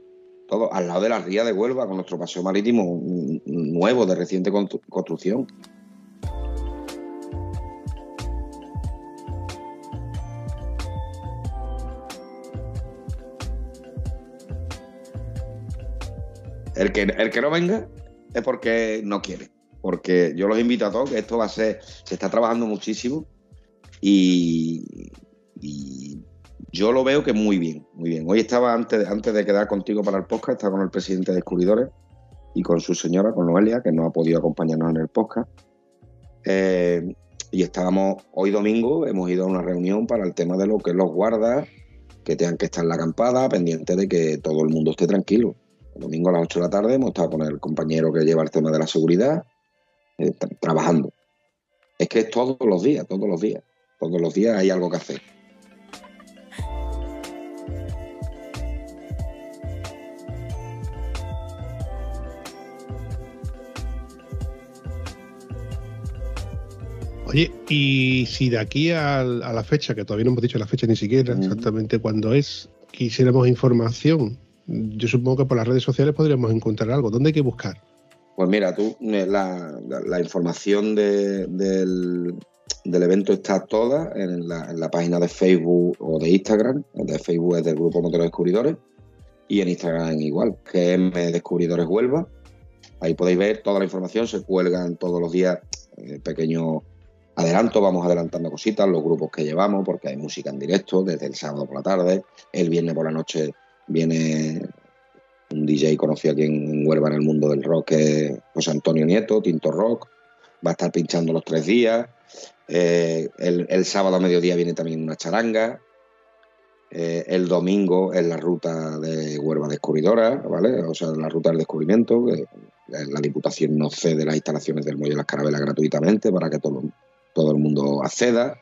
Todo al lado de la ría de Huelva, con nuestro paseo marítimo nuevo, de reciente construcción. El que, el que no venga es porque no quiere porque yo los invito a todos, que esto va a ser, se está trabajando muchísimo y, yo lo veo que muy bien, muy bien. Hoy estaba, antes, antes de quedar contigo para el podcast, estaba con el presidente de Descubridores y con su señora, con Noelia, que no ha podido acompañarnos en el podcast. Eh, y estábamos, hoy domingo, hemos ido a una reunión para el tema de lo que los guardas, que tengan que estar en la acampada, pendiente de que todo el mundo esté tranquilo. El domingo a las 8 de la tarde hemos estado con el compañero que lleva el tema de la seguridad, eh, trabajando. Es que es todos los días, todos los días. Todos los días hay algo que hacer. Oye, y si de aquí a, la fecha, que todavía no hemos dicho la fecha ni siquiera exactamente cuándo es, quisiéramos información, yo supongo que por las redes sociales podríamos encontrar algo. ¿Dónde hay que buscar? Pues mira, tú, eh, la, información del, evento está toda en la, página de Facebook o de Instagram. de Facebook es del Grupo Moteros Descubridores y en Instagram igual, GM Descubridores Huelva. Ahí podéis ver toda la información, se cuelgan todos los días eh, pequeños adelantos, vamos adelantando cositas, los grupos que llevamos, porque hay música en directo desde el sábado por la tarde, el viernes por la noche viene un DJ conocido aquí en Huelva en el mundo del rock, que es José Antonio Nieto, Tinto Rock, va a estar pinchando los tres días. Eh, el, sábado a mediodía viene también una charanga. Eh, el domingo es la ruta de Huelva Descubridora, ¿vale? O sea, la ruta del descubrimiento. la Diputación no cede las instalaciones del Muelle de las Carabelas gratuitamente para que todo, todo el mundo acceda.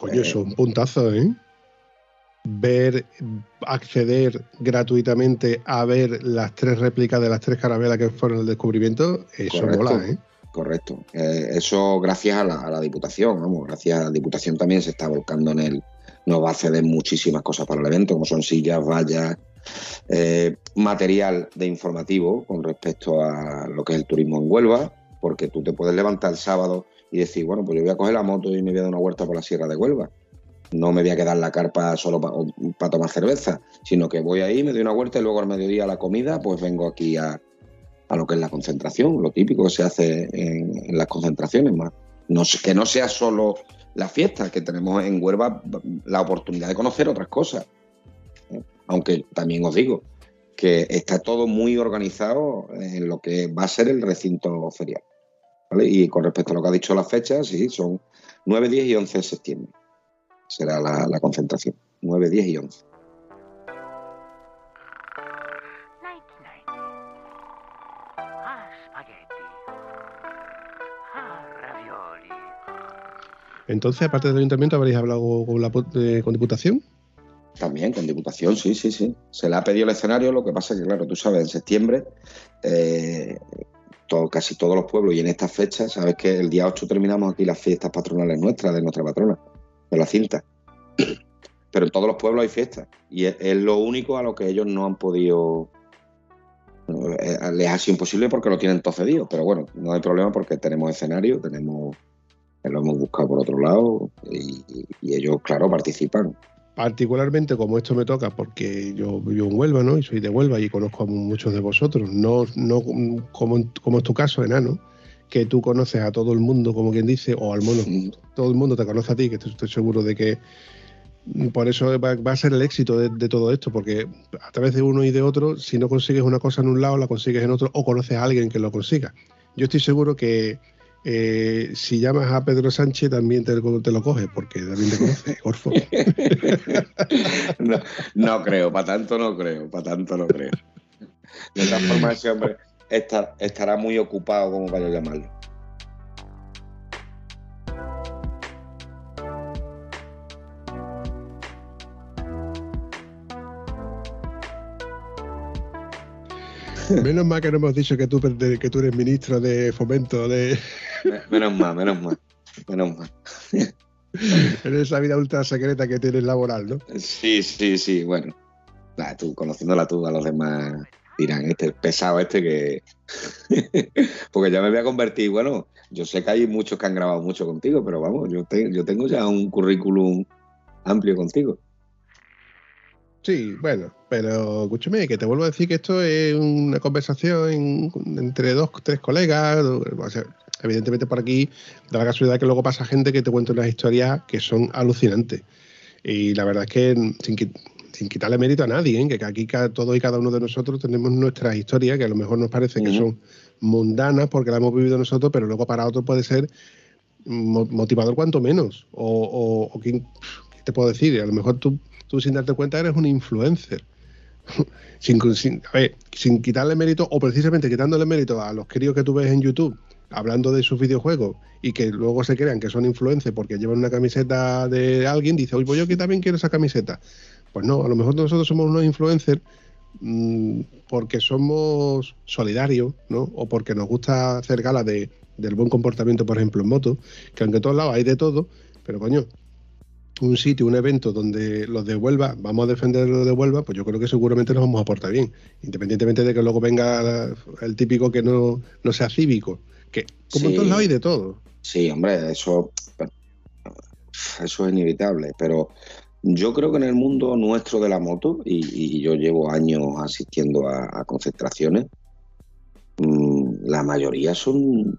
Oye, eso es un puntazo, ¿eh? ver, acceder gratuitamente a ver las tres réplicas de las tres carabelas que fueron el descubrimiento, eso correcto, mola, ¿eh? Correcto. Eh, eso gracias a la, Diputación, vamos, gracias a la Diputación también se está volcando en él. Nos va a ceder muchísimas cosas para el evento, como son sillas, vallas, eh, material de informativo con respecto a lo que es el turismo en Huelva, porque tú te puedes levantar el sábado y decir, bueno, pues yo voy a coger la moto y me voy a dar una vuelta por la Sierra de Huelva no me voy a quedar en la carpa solo para tomar cerveza, sino que voy ahí, me doy una vuelta y luego al mediodía a la comida, pues vengo aquí a, lo que es la concentración, lo típico que se hace en, las concentraciones más. No, que no sea solo la fiesta, que tenemos en Huelva la oportunidad de conocer otras cosas. ¿eh? Aunque también os digo que está todo muy organizado en lo que va a ser el recinto ferial. Y con respecto a lo que ha dicho las fechas, sí, son 9, 10 y 11 de septiembre será la, concentración. 9, 10 y 11. Entonces, aparte del ayuntamiento, ¿habréis hablado con, la, con Diputación? También, con Diputación, sí, sí, sí. Se le ha pedido el escenario, lo que pasa es que, claro, tú sabes, en septiembre, eh, todo, casi todos los pueblos y en estas fechas, sabes que el día 8 terminamos aquí las fiestas patronales nuestras, de nuestra patrona de la cinta. Pero en todos los pueblos hay fiestas y es, lo único a lo que ellos no han podido. Eh, les ha sido imposible porque lo tienen todo cedido. Pero bueno, no hay problema porque tenemos escenario, tenemos. Lo hemos buscado por otro lado y, ellos, claro, participan particularmente como esto me toca porque yo vivo en Huelva, ¿no? Y soy de Huelva y conozco a muchos de vosotros, no, no como, como es tu caso, enano, que tú conoces a todo el mundo, como quien dice, o al menos todo el mundo te conoce a ti, que estoy seguro de que por eso va, a ser el éxito de, todo esto, porque a través de uno y de otro, si no consigues una cosa en un lado, la consigues en otro, o conoces a alguien que lo consiga. Yo estoy seguro que eh, si llamas a Pedro Sánchez también te, lo coges, porque también te conoce, Orfo. no, creo, para tanto no creo, para tanto no creo. De todas formas, ese hombre estará muy ocupado como para llamarlo. Menos mal que no hemos dicho que tú, que tú eres ministro de fomento de. Menos mal, menos mal. Menos mal. en esa vida ultra secreta que tienes laboral, ¿no? Sí, sí, sí. Bueno, tú, conociéndola tú, a los demás dirán, este pesado este que. Porque ya me voy a convertir, bueno, yo sé que hay muchos que han grabado mucho contigo, pero vamos, yo, yo tengo ya un currículum amplio contigo. Sí, bueno, pero escúchame, que te vuelvo a decir que esto es una conversación entre dos, tres colegas. evidentemente por aquí da la casualidad que luego pasa gente que te cuenta unas historias que son alucinantes. Y la verdad es que sin, quitarle mérito a nadie, ¿eh? que aquí todos y cada uno de nosotros tenemos nuestras historias que a lo mejor nos parece que son mundanas porque las hemos vivido nosotros, pero luego para otros puede ser motivador cuanto menos. O, o ¿qué te puedo decir? A lo mejor tú tú sin darte cuenta eres un influencer. sin, sin, quitarle mérito o precisamente quitándole mérito a los críos que tú ves en YouTube hablando de sus videojuegos y que luego se crean que son influencers porque llevan una camiseta de alguien, dice, oye, pues yo que también quiero esa camiseta. Pues no, a lo mejor nosotros somos unos influencers mm, porque somos solidarios, ¿no? O porque nos gusta hacer gala de, del buen comportamiento, por ejemplo, en moto, que aunque en todos lados hay de todo, pero coño, un sitio, un evento donde los de Huelva, vamos a defender los de Huelva, pues yo creo que seguramente nos vamos a aportar bien, independientemente de que luego venga el típico que no, no sea cívico, que como en todos lados hay de todo. Sí, hombre, eso, eso es inevitable, pero yo creo que en el mundo nuestro de la moto, y, yo llevo años asistiendo a, concentraciones, mm, la mayoría son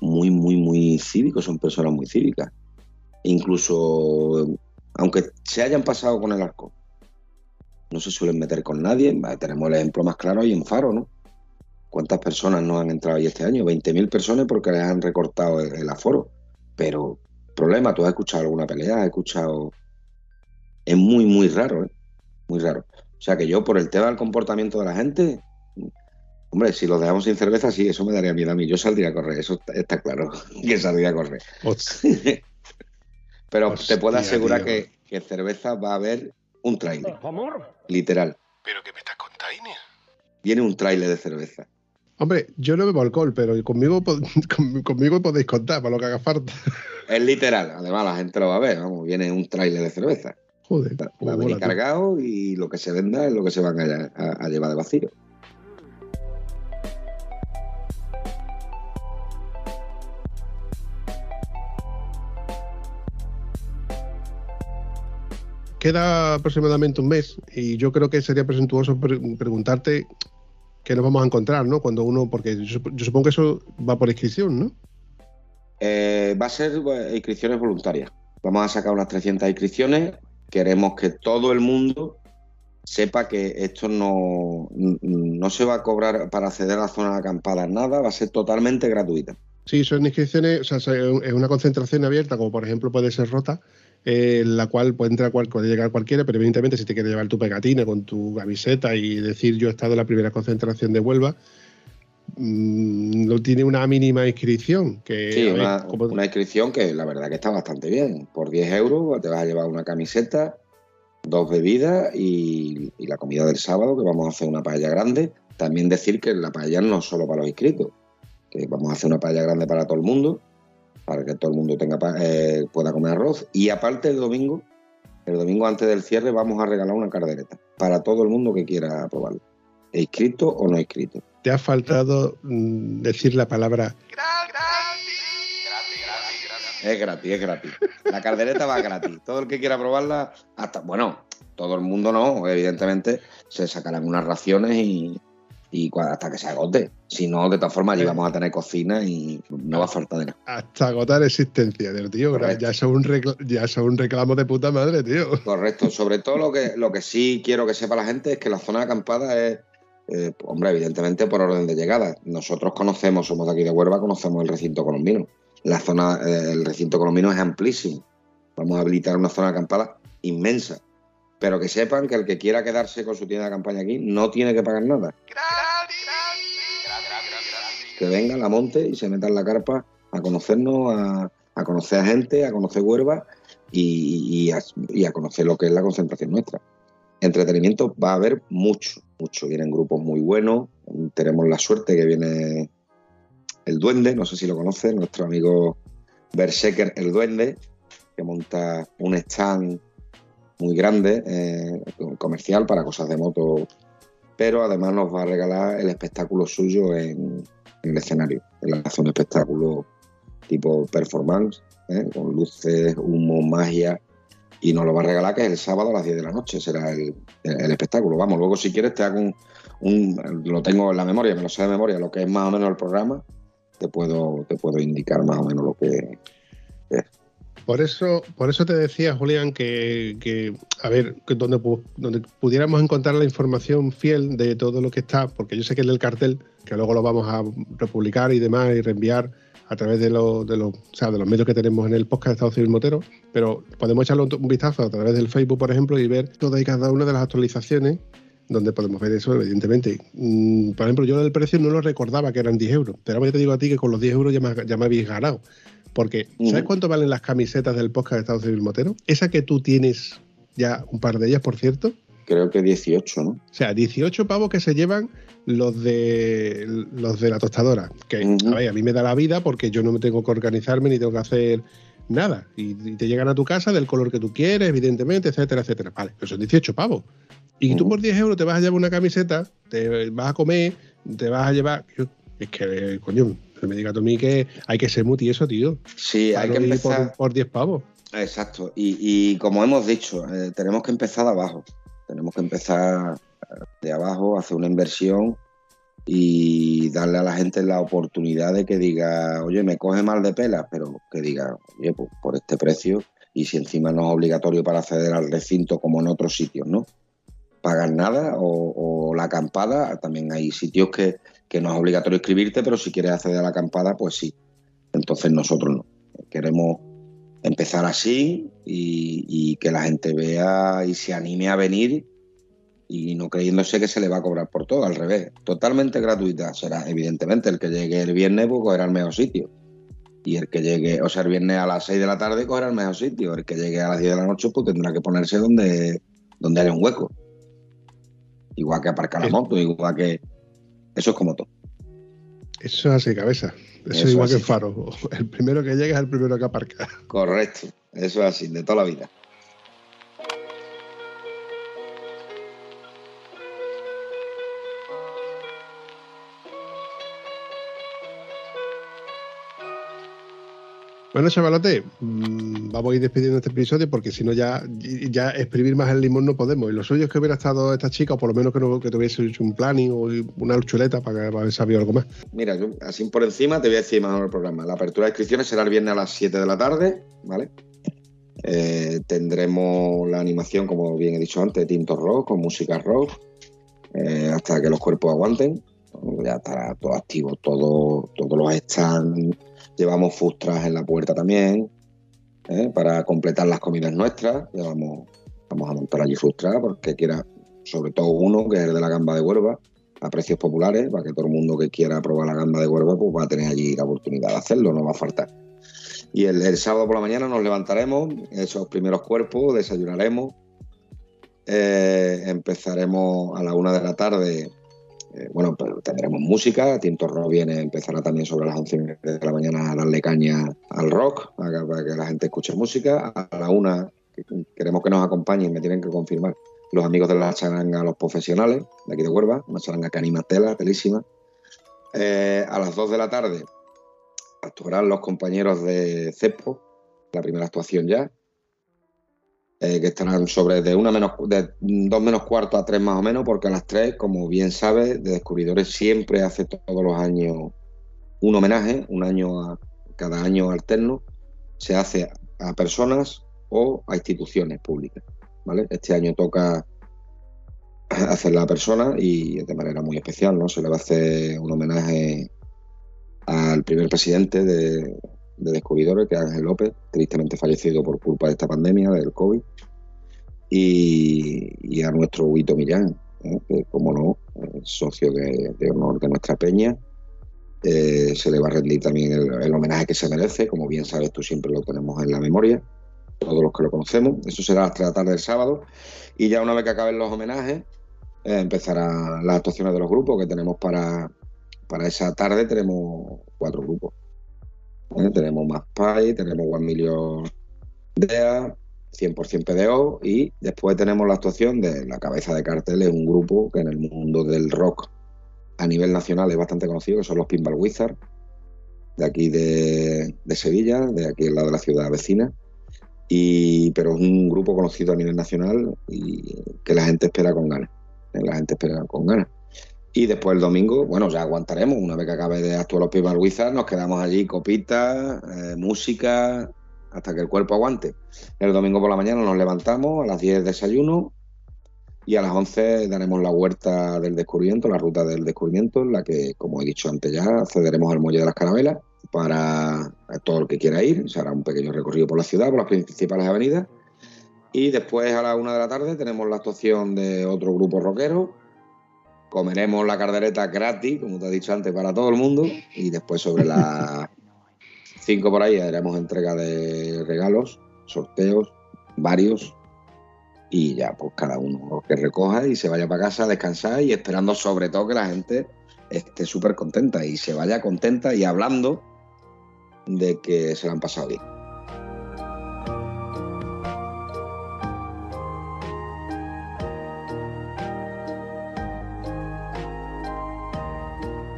muy, muy, muy cívicos, son personas muy cívicas incluso aunque se hayan pasado con el arco, no se suelen meter con nadie. Tenemos el ejemplo más claro ahí en Faro, ¿no? ¿Cuántas personas no han entrado ahí este año? 20.000 personas porque les han recortado el, aforo. Pero, problema, tú has escuchado alguna pelea, has escuchado... Es muy, muy raro, ¿eh? Muy raro. O sea que yo, por el tema del comportamiento de la gente, Hombre, si los dejamos sin cerveza, sí, eso me daría miedo a mí. Yo saldría a correr, eso está, claro, que saldría a correr. Pero te puedo asegurar que, que, cerveza va a haber un trailer. Literal. ¿Pero qué me estás contando? Viene un trailer de cerveza. Hombre, yo no bebo alcohol, pero conmigo, conmigo podéis contar para lo que haga falta. Es literal, además la gente lo va a ver, vamos, viene un trailer de cerveza. Joder. Va a venir cargado y lo que se venda es lo que se van a llevar de vacío. Queda aproximadamente un mes y yo creo que sería presuntuoso preguntarte qué nos vamos a encontrar, ¿no? Cuando uno, porque yo, supongo que eso va por inscripción, ¿no? Eh, va a ser inscripciones voluntarias. Vamos a sacar unas 300 inscripciones. Queremos que todo el mundo sepa que esto no, no se va a cobrar para acceder a la zona de acampada, nada, va a ser totalmente gratuita. Sí, son inscripciones, o sea, es una concentración abierta, como por ejemplo puede ser Rota, eh, la cual puede entrar puede llegar cualquiera, pero evidentemente si te quieres llevar tu pegatina con tu camiseta y decir yo he estado en la primera concentración de Huelva, mm, no tiene una mínima inscripción. Que, sí, una, inscripción que la verdad que está bastante bien. Por 10 euros te vas a llevar una camiseta, dos bebidas y, y la comida del sábado, que vamos a hacer una paella grande. También decir que la paella no es solo para los inscritos, que vamos a hacer una paella grande para todo el mundo para que todo el mundo tenga eh, pueda comer arroz. Y aparte el domingo, el domingo antes del cierre vamos a regalar una cardereta para todo el mundo que quiera probarlo, inscrito o no inscrito. Te ha faltado mm, decir la palabra es gratis, es gratis. La cardereta va gratis. Todo el que quiera probarla, hasta, bueno, todo el mundo no, evidentemente, se sacarán unas raciones y, y hasta que se agote. Si no, de todas formas, allí vamos a tener cocina y no va a faltar de nada. Hasta agotar existencia, tío. Ya es, un ya es un reclamo de puta madre, tío. Correcto. Sobre todo lo que, lo que sí quiero que sepa la gente es que la zona de acampada es, eh, hombre, evidentemente por orden de llegada. Nosotros conocemos, somos de aquí de Huerva, conocemos el recinto colombino. La zona, eh, el recinto colombino es amplísimo. Vamos a habilitar una zona de acampada inmensa pero que sepan que el que quiera quedarse con su tienda de campaña aquí no tiene que pagar nada. Que venga, la monte y se meta en la carpa a conocernos, a, conocer a gente, a conocer Huerva y, a, conocer lo que es la concentración nuestra. Entretenimiento va a haber mucho, mucho. Vienen grupos muy buenos. Tenemos la suerte que viene el Duende, no sé si lo conoce, nuestro amigo Berserker el Duende, que monta un stand muy grande, eh, comercial para cosas de moto, pero además nos va a regalar el espectáculo suyo en, el escenario. Él hace un espectáculo tipo performance, eh, con luces, humo, magia, y nos lo va a regalar que es el sábado a las 10 de la noche, será el, espectáculo. Vamos, luego si quieres te hago un, lo tengo en la memoria, me lo sé de memoria, lo que es más o menos el programa, te puedo, te puedo indicar más o menos lo que es. Por eso, por eso te decía, Julián, que, a ver, donde, donde pudiéramos encontrar la información fiel de todo lo que está, porque yo sé que es del cartel, que luego lo vamos a republicar y demás y reenviar a través de, los, de, los, o sea, de los medios que tenemos en el podcast de Estado Civil Motero, pero podemos echarle un, vistazo a través del Facebook, por ejemplo, y ver toda y cada una de las actualizaciones donde podemos ver eso, evidentemente. Mm, por ejemplo, yo del precio no lo recordaba que eran 10 euros, pero ahora ya te digo a ti que con los 10 euros ya me, ya me habéis ganado. Porque, ¿sabes cuánto valen las camisetas del podcast de Estado Civil Motero? Esa que tú tienes ya un par de ellas, por cierto. Creo que 18, ¿no? O sea, 18 pavos que se llevan los de los de la tostadora. Que a, mí me da la vida porque yo no me tengo que organizarme ni tengo que hacer nada. Y, te llegan a tu casa del color que tú quieres, evidentemente, etcétera, etcétera. Vale, pero son 18 pavos. Y tú por 10 euros te vas a llevar una camiseta, te vas a comer, te vas a llevar. Es que, coño, me diga a mí que hay que ser muti eso, tío. Sí, hay que empezar. Por 10 pavos. Exacto. Y, como hemos dicho, eh, tenemos que empezar de abajo. Tenemos que empezar de abajo, hacer una inversión y darle a la gente la oportunidad de que diga, oye, me coge mal de pela, pero que diga, oye, pues por este precio y si encima no es obligatorio para acceder al recinto como en otros sitios, ¿no? Pagar nada o, o la acampada, también hay sitios que, que no es obligatorio escribirte, pero si quieres acceder a la acampada, pues sí. Entonces nosotros no. Queremos empezar así y, que la gente vea y se anime a venir y no creyéndose que se le va a cobrar por todo, al revés, totalmente gratuita. Será evidentemente el que llegue el viernes, pues cogerá el mejor sitio. Y el que llegue, o sea, el viernes a las 6 de la tarde cogerá el mejor sitio. El que llegue a las 10 de la noche, pues tendrá que ponerse donde, donde haya un hueco. Igual que aparcar la moto, igual que eso es como todo. Eso es así, cabeza. Eso, es igual que el faro. El primero que llega es el primero que aparca. Correcto. Eso es así, de toda la vida. Bueno, chavalote, mm, vamos a ir despidiendo este episodio porque si no ya, ya exprimir más el limón no podemos. Y lo suyo que hubiera estado esta chica, o por lo menos que, no, te hubiese hecho un planning o una chuleta para, haber sabido algo más. Mira, yo así por encima te voy a decir más o menos el programa. La apertura de inscripciones será el viernes a las 7 de la tarde, ¿vale? Eh, tendremos la animación, como bien he dicho antes, tinto rock, con música rock, eh, hasta que los cuerpos aguanten. Ya estará todo activo, todo, todos los stands Llevamos fustras en la puerta también, ¿eh? para completar las comidas nuestras. Llevamos, vamos a montar allí fustras porque quiera, sobre todo uno, que es el de la gamba de Huelva, a precios populares, para que todo el mundo que quiera probar la gamba de Huelva pues va a tener allí la oportunidad de hacerlo, no va a faltar. Y el, sábado por la mañana nos levantaremos, esos primeros cuerpos, desayunaremos, eh, empezaremos a la una de la tarde eh, bueno, pues tendremos música, Tinto Rock viene, empezará también sobre las 11 de la mañana a darle caña al rock, para que la gente escuche música. A la una queremos que nos acompañen, me tienen que confirmar los amigos de la charanga, los profesionales de aquí de Huelva, una charanga que anima tela, telísima. Eh, a las 2 de la tarde actuarán los compañeros de CEPO, la primera actuación ya. Eh, que estarán sobre de una menos de dos menos cuarto a tres más o menos, porque a las tres, como bien sabes, de Descubridores siempre hace todos los años un homenaje, un año a cada año alterno, se hace a personas o a instituciones públicas. ¿vale? Este año toca hacer la persona y de manera muy especial, ¿no? Se le va a hacer un homenaje al primer presidente de, de Descubridores, que es Ángel López, tristemente fallecido por culpa de esta pandemia del COVID, y, a nuestro Huito Millán, ¿eh? que como no, socio de, honor de nuestra peña. Eh, se le va a rendir también el, homenaje que se merece, como bien sabes tú siempre lo tenemos en la memoria, todos los que lo conocemos. Eso será a las 3 de la tarde del sábado. Y ya una vez que acaben los homenajes, eh, empezarán las actuaciones de los grupos que tenemos para, para esa tarde. Tenemos cuatro grupos. Tenemos Más Pay, tenemos One Million DEA, 100% PDO y después tenemos la actuación de la cabeza de cartel, es un grupo que en el mundo del rock a nivel nacional es bastante conocido, que son los Pinball Wizards, de aquí de, Sevilla, de aquí al lado de la ciudad vecina. Y, pero es un grupo conocido a nivel nacional y que la gente espera con ganas. La gente espera con ganas. Y después el domingo, bueno, ya aguantaremos. Una vez que acabe de actuar los Wizards, nos quedamos allí, copitas, eh, música, hasta que el cuerpo aguante. El domingo por la mañana nos levantamos, a las 10 desayuno y a las 11 daremos la huerta del descubrimiento, la ruta del descubrimiento, en la que, como he dicho antes ya, accederemos al muelle de las carabelas para todo el que quiera ir. Se hará un pequeño recorrido por la ciudad, por las principales avenidas. Y después a la una de la tarde tenemos la actuación de otro grupo rockero comeremos la cardereta gratis, como te he dicho antes, para todo el mundo. Y después sobre las 5 por ahí haremos entrega de regalos, sorteos, varios. Y ya, pues cada uno que recoja y se vaya para casa a descansar y esperando sobre todo que la gente esté súper contenta y se vaya contenta y hablando de que se la han pasado bien.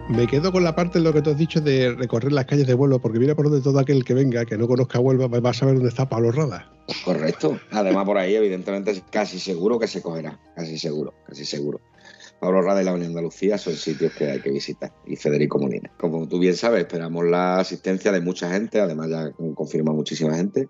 Me quedo con la parte de lo que tú has dicho de recorrer las calles de vuelo, porque mira por donde todo aquel que venga, que no conozca Huelva, va a saber dónde está Pablo Rada. Correcto. Además, por ahí, evidentemente, casi seguro que se cogerá. Casi seguro, casi seguro. Pablo Rada y la Unión Andalucía son sitios que hay que visitar. Y Federico Molina. Como tú bien sabes, esperamos la asistencia de mucha gente, además ya confirma muchísima gente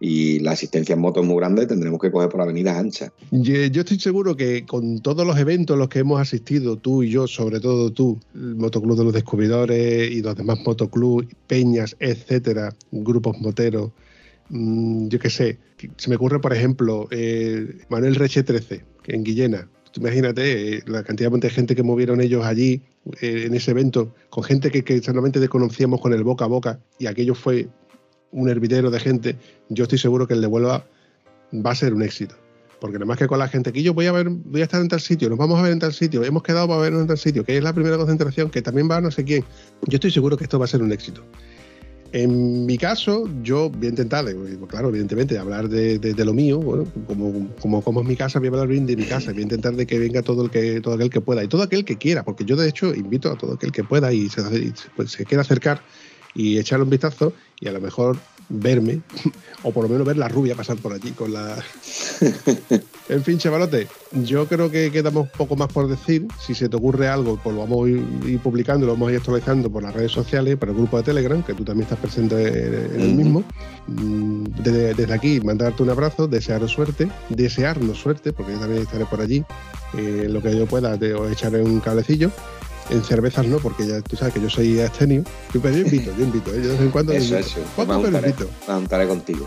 y la asistencia en moto es muy grande, tendremos que coger por avenidas anchas. Yo, estoy seguro que con todos los eventos a los que hemos asistido, tú y yo, sobre todo tú, el Motoclub de los Descubridores y los demás motoclubs, peñas, etcétera, grupos moteros, mm, yo qué sé, se me ocurre, por ejemplo, eh, Manuel Reche 13, en Guillena. Imagínate eh, la cantidad de gente que movieron ellos allí eh, en ese evento, con gente que, que solamente desconocíamos con el boca a boca, y aquello fue un hervidero de gente, yo estoy seguro que el de Huelva va a ser un éxito. Porque nada más que con la gente que yo voy a ver, voy a estar en tal sitio, nos vamos a ver en tal sitio, hemos quedado para vernos en tal sitio, que es la primera concentración, que también va a no sé quién. Yo estoy seguro que esto va a ser un éxito. En mi caso, yo voy a intentar, claro, evidentemente, hablar de, lo mío, bueno, como, como, como, es mi casa, voy a hablar bien de mi casa, voy a intentar de que venga todo el que, todo aquel que pueda y todo aquel que quiera, porque yo de hecho invito a todo aquel que pueda y se, pues, se quiera acercar y echarle un vistazo y a lo mejor verme, o por lo menos ver la rubia pasar por allí con la... en fin, chavalote, yo creo que quedamos poco más por decir. Si se te ocurre algo, pues lo vamos a ir publicando, lo vamos a ir actualizando por las redes sociales, por el grupo de Telegram, que tú también estás presente en el mismo. Mm, desde, aquí, mandarte un abrazo, desearos suerte, desearnos suerte, porque yo también estaré por allí, eh, lo que yo pueda, te, os echaré un cablecillo. En cervezas no, porque ya tú sabes que yo soy abstemio. Pero yo invito, yo invito. ¿eh? Yo de vez en cuando. Eso, eso. ¿Cuándo me invito? Me contigo.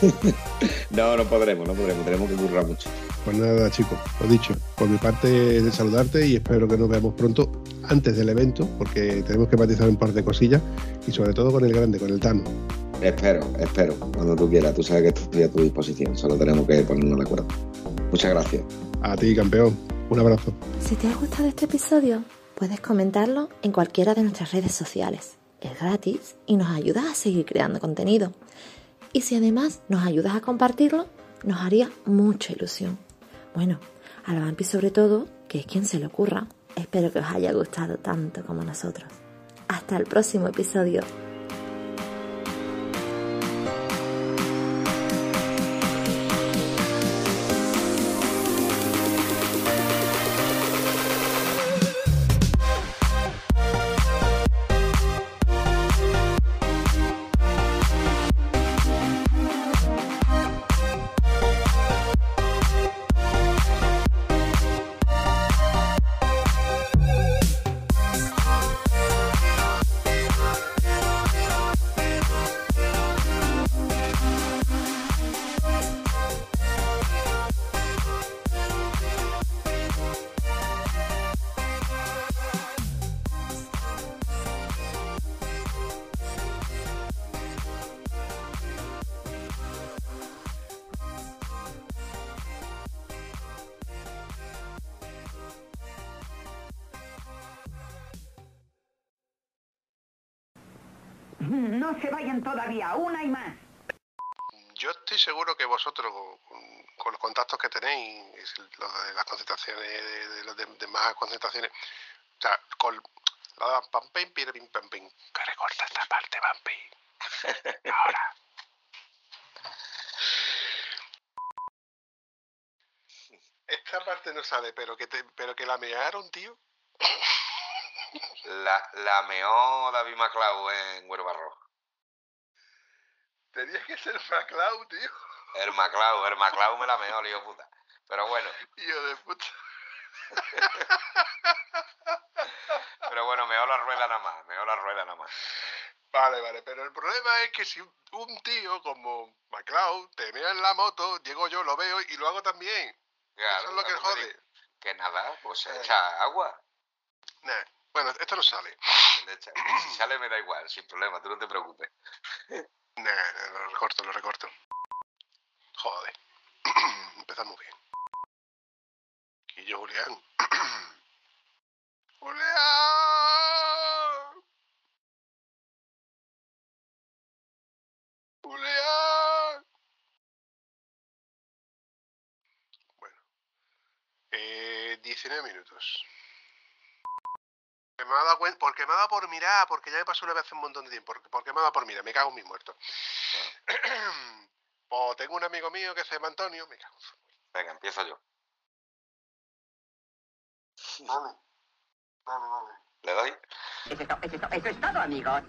no, no podremos, no podremos. Tenemos que currar mucho. Pues nada, chicos, lo dicho. Por mi parte, de saludarte y espero que nos veamos pronto antes del evento, porque tenemos que matizar un par de cosillas y sobre todo con el grande, con el Tano. Espero, espero, cuando tú quieras. Tú sabes que estoy a tu disposición. Solo tenemos que ponernos de acuerdo. Muchas gracias. A ti, campeón. Un abrazo. Si te ha gustado este episodio, Puedes comentarlo en cualquiera de nuestras redes sociales. Es gratis y nos ayudas a seguir creando contenido. Y si además nos ayudas a compartirlo, nos haría mucha ilusión. Bueno, a la sobre todo, que es quien se le ocurra, espero que os haya gustado tanto como nosotros. Hasta el próximo episodio. No se vayan todavía, una y más. Yo estoy seguro que vosotros, con, los contactos que tenéis, lo de las concentraciones, de, de las de- demás concentraciones, o sea, con la de pam, pim, pim, pim, pam, pim. que recorta esta parte, Vampi. Ahora. Esta parte no sale, pero que, te, pero que la mearon, tío. La, la meó David MacLeod en Huerva Tenías que ser MacLeod, tío. El MacLeod, el MacLeod me la meó, lío puta. Pero bueno, Hijo de puta. pero bueno, meó la rueda nada más, meó la rueda nada más. Vale, vale, pero el problema es que si un- tío como MacLeod te mea en la moto, llego yo, lo veo y lo hago también. Claro, Eso es lo que jode. Que nada, pues se Eh. echa agua. Nah, Bueno, esto no sale. Si sale me da igual, sin problema, tú no te preocupes. Nah, nah, lo recorto, lo recorto. Joder. Empezamos bien. Quillo Julián. ¡Julián! ¡Julián! Bueno. Eh, 19 minutos. Me ha dado cuen- porque me ha dado por mirar, porque ya me pasó una vez hace un montón de tiempo. Porque, porque me ha dado por mirar, me cago en mis muertos. pues tengo un amigo mío que se llama Antonio, me cago en su- Venga, empiezo yo. Dale, dale, dale. ¿Le doy? Eso es, to- eso es to- eso es todo, amigos.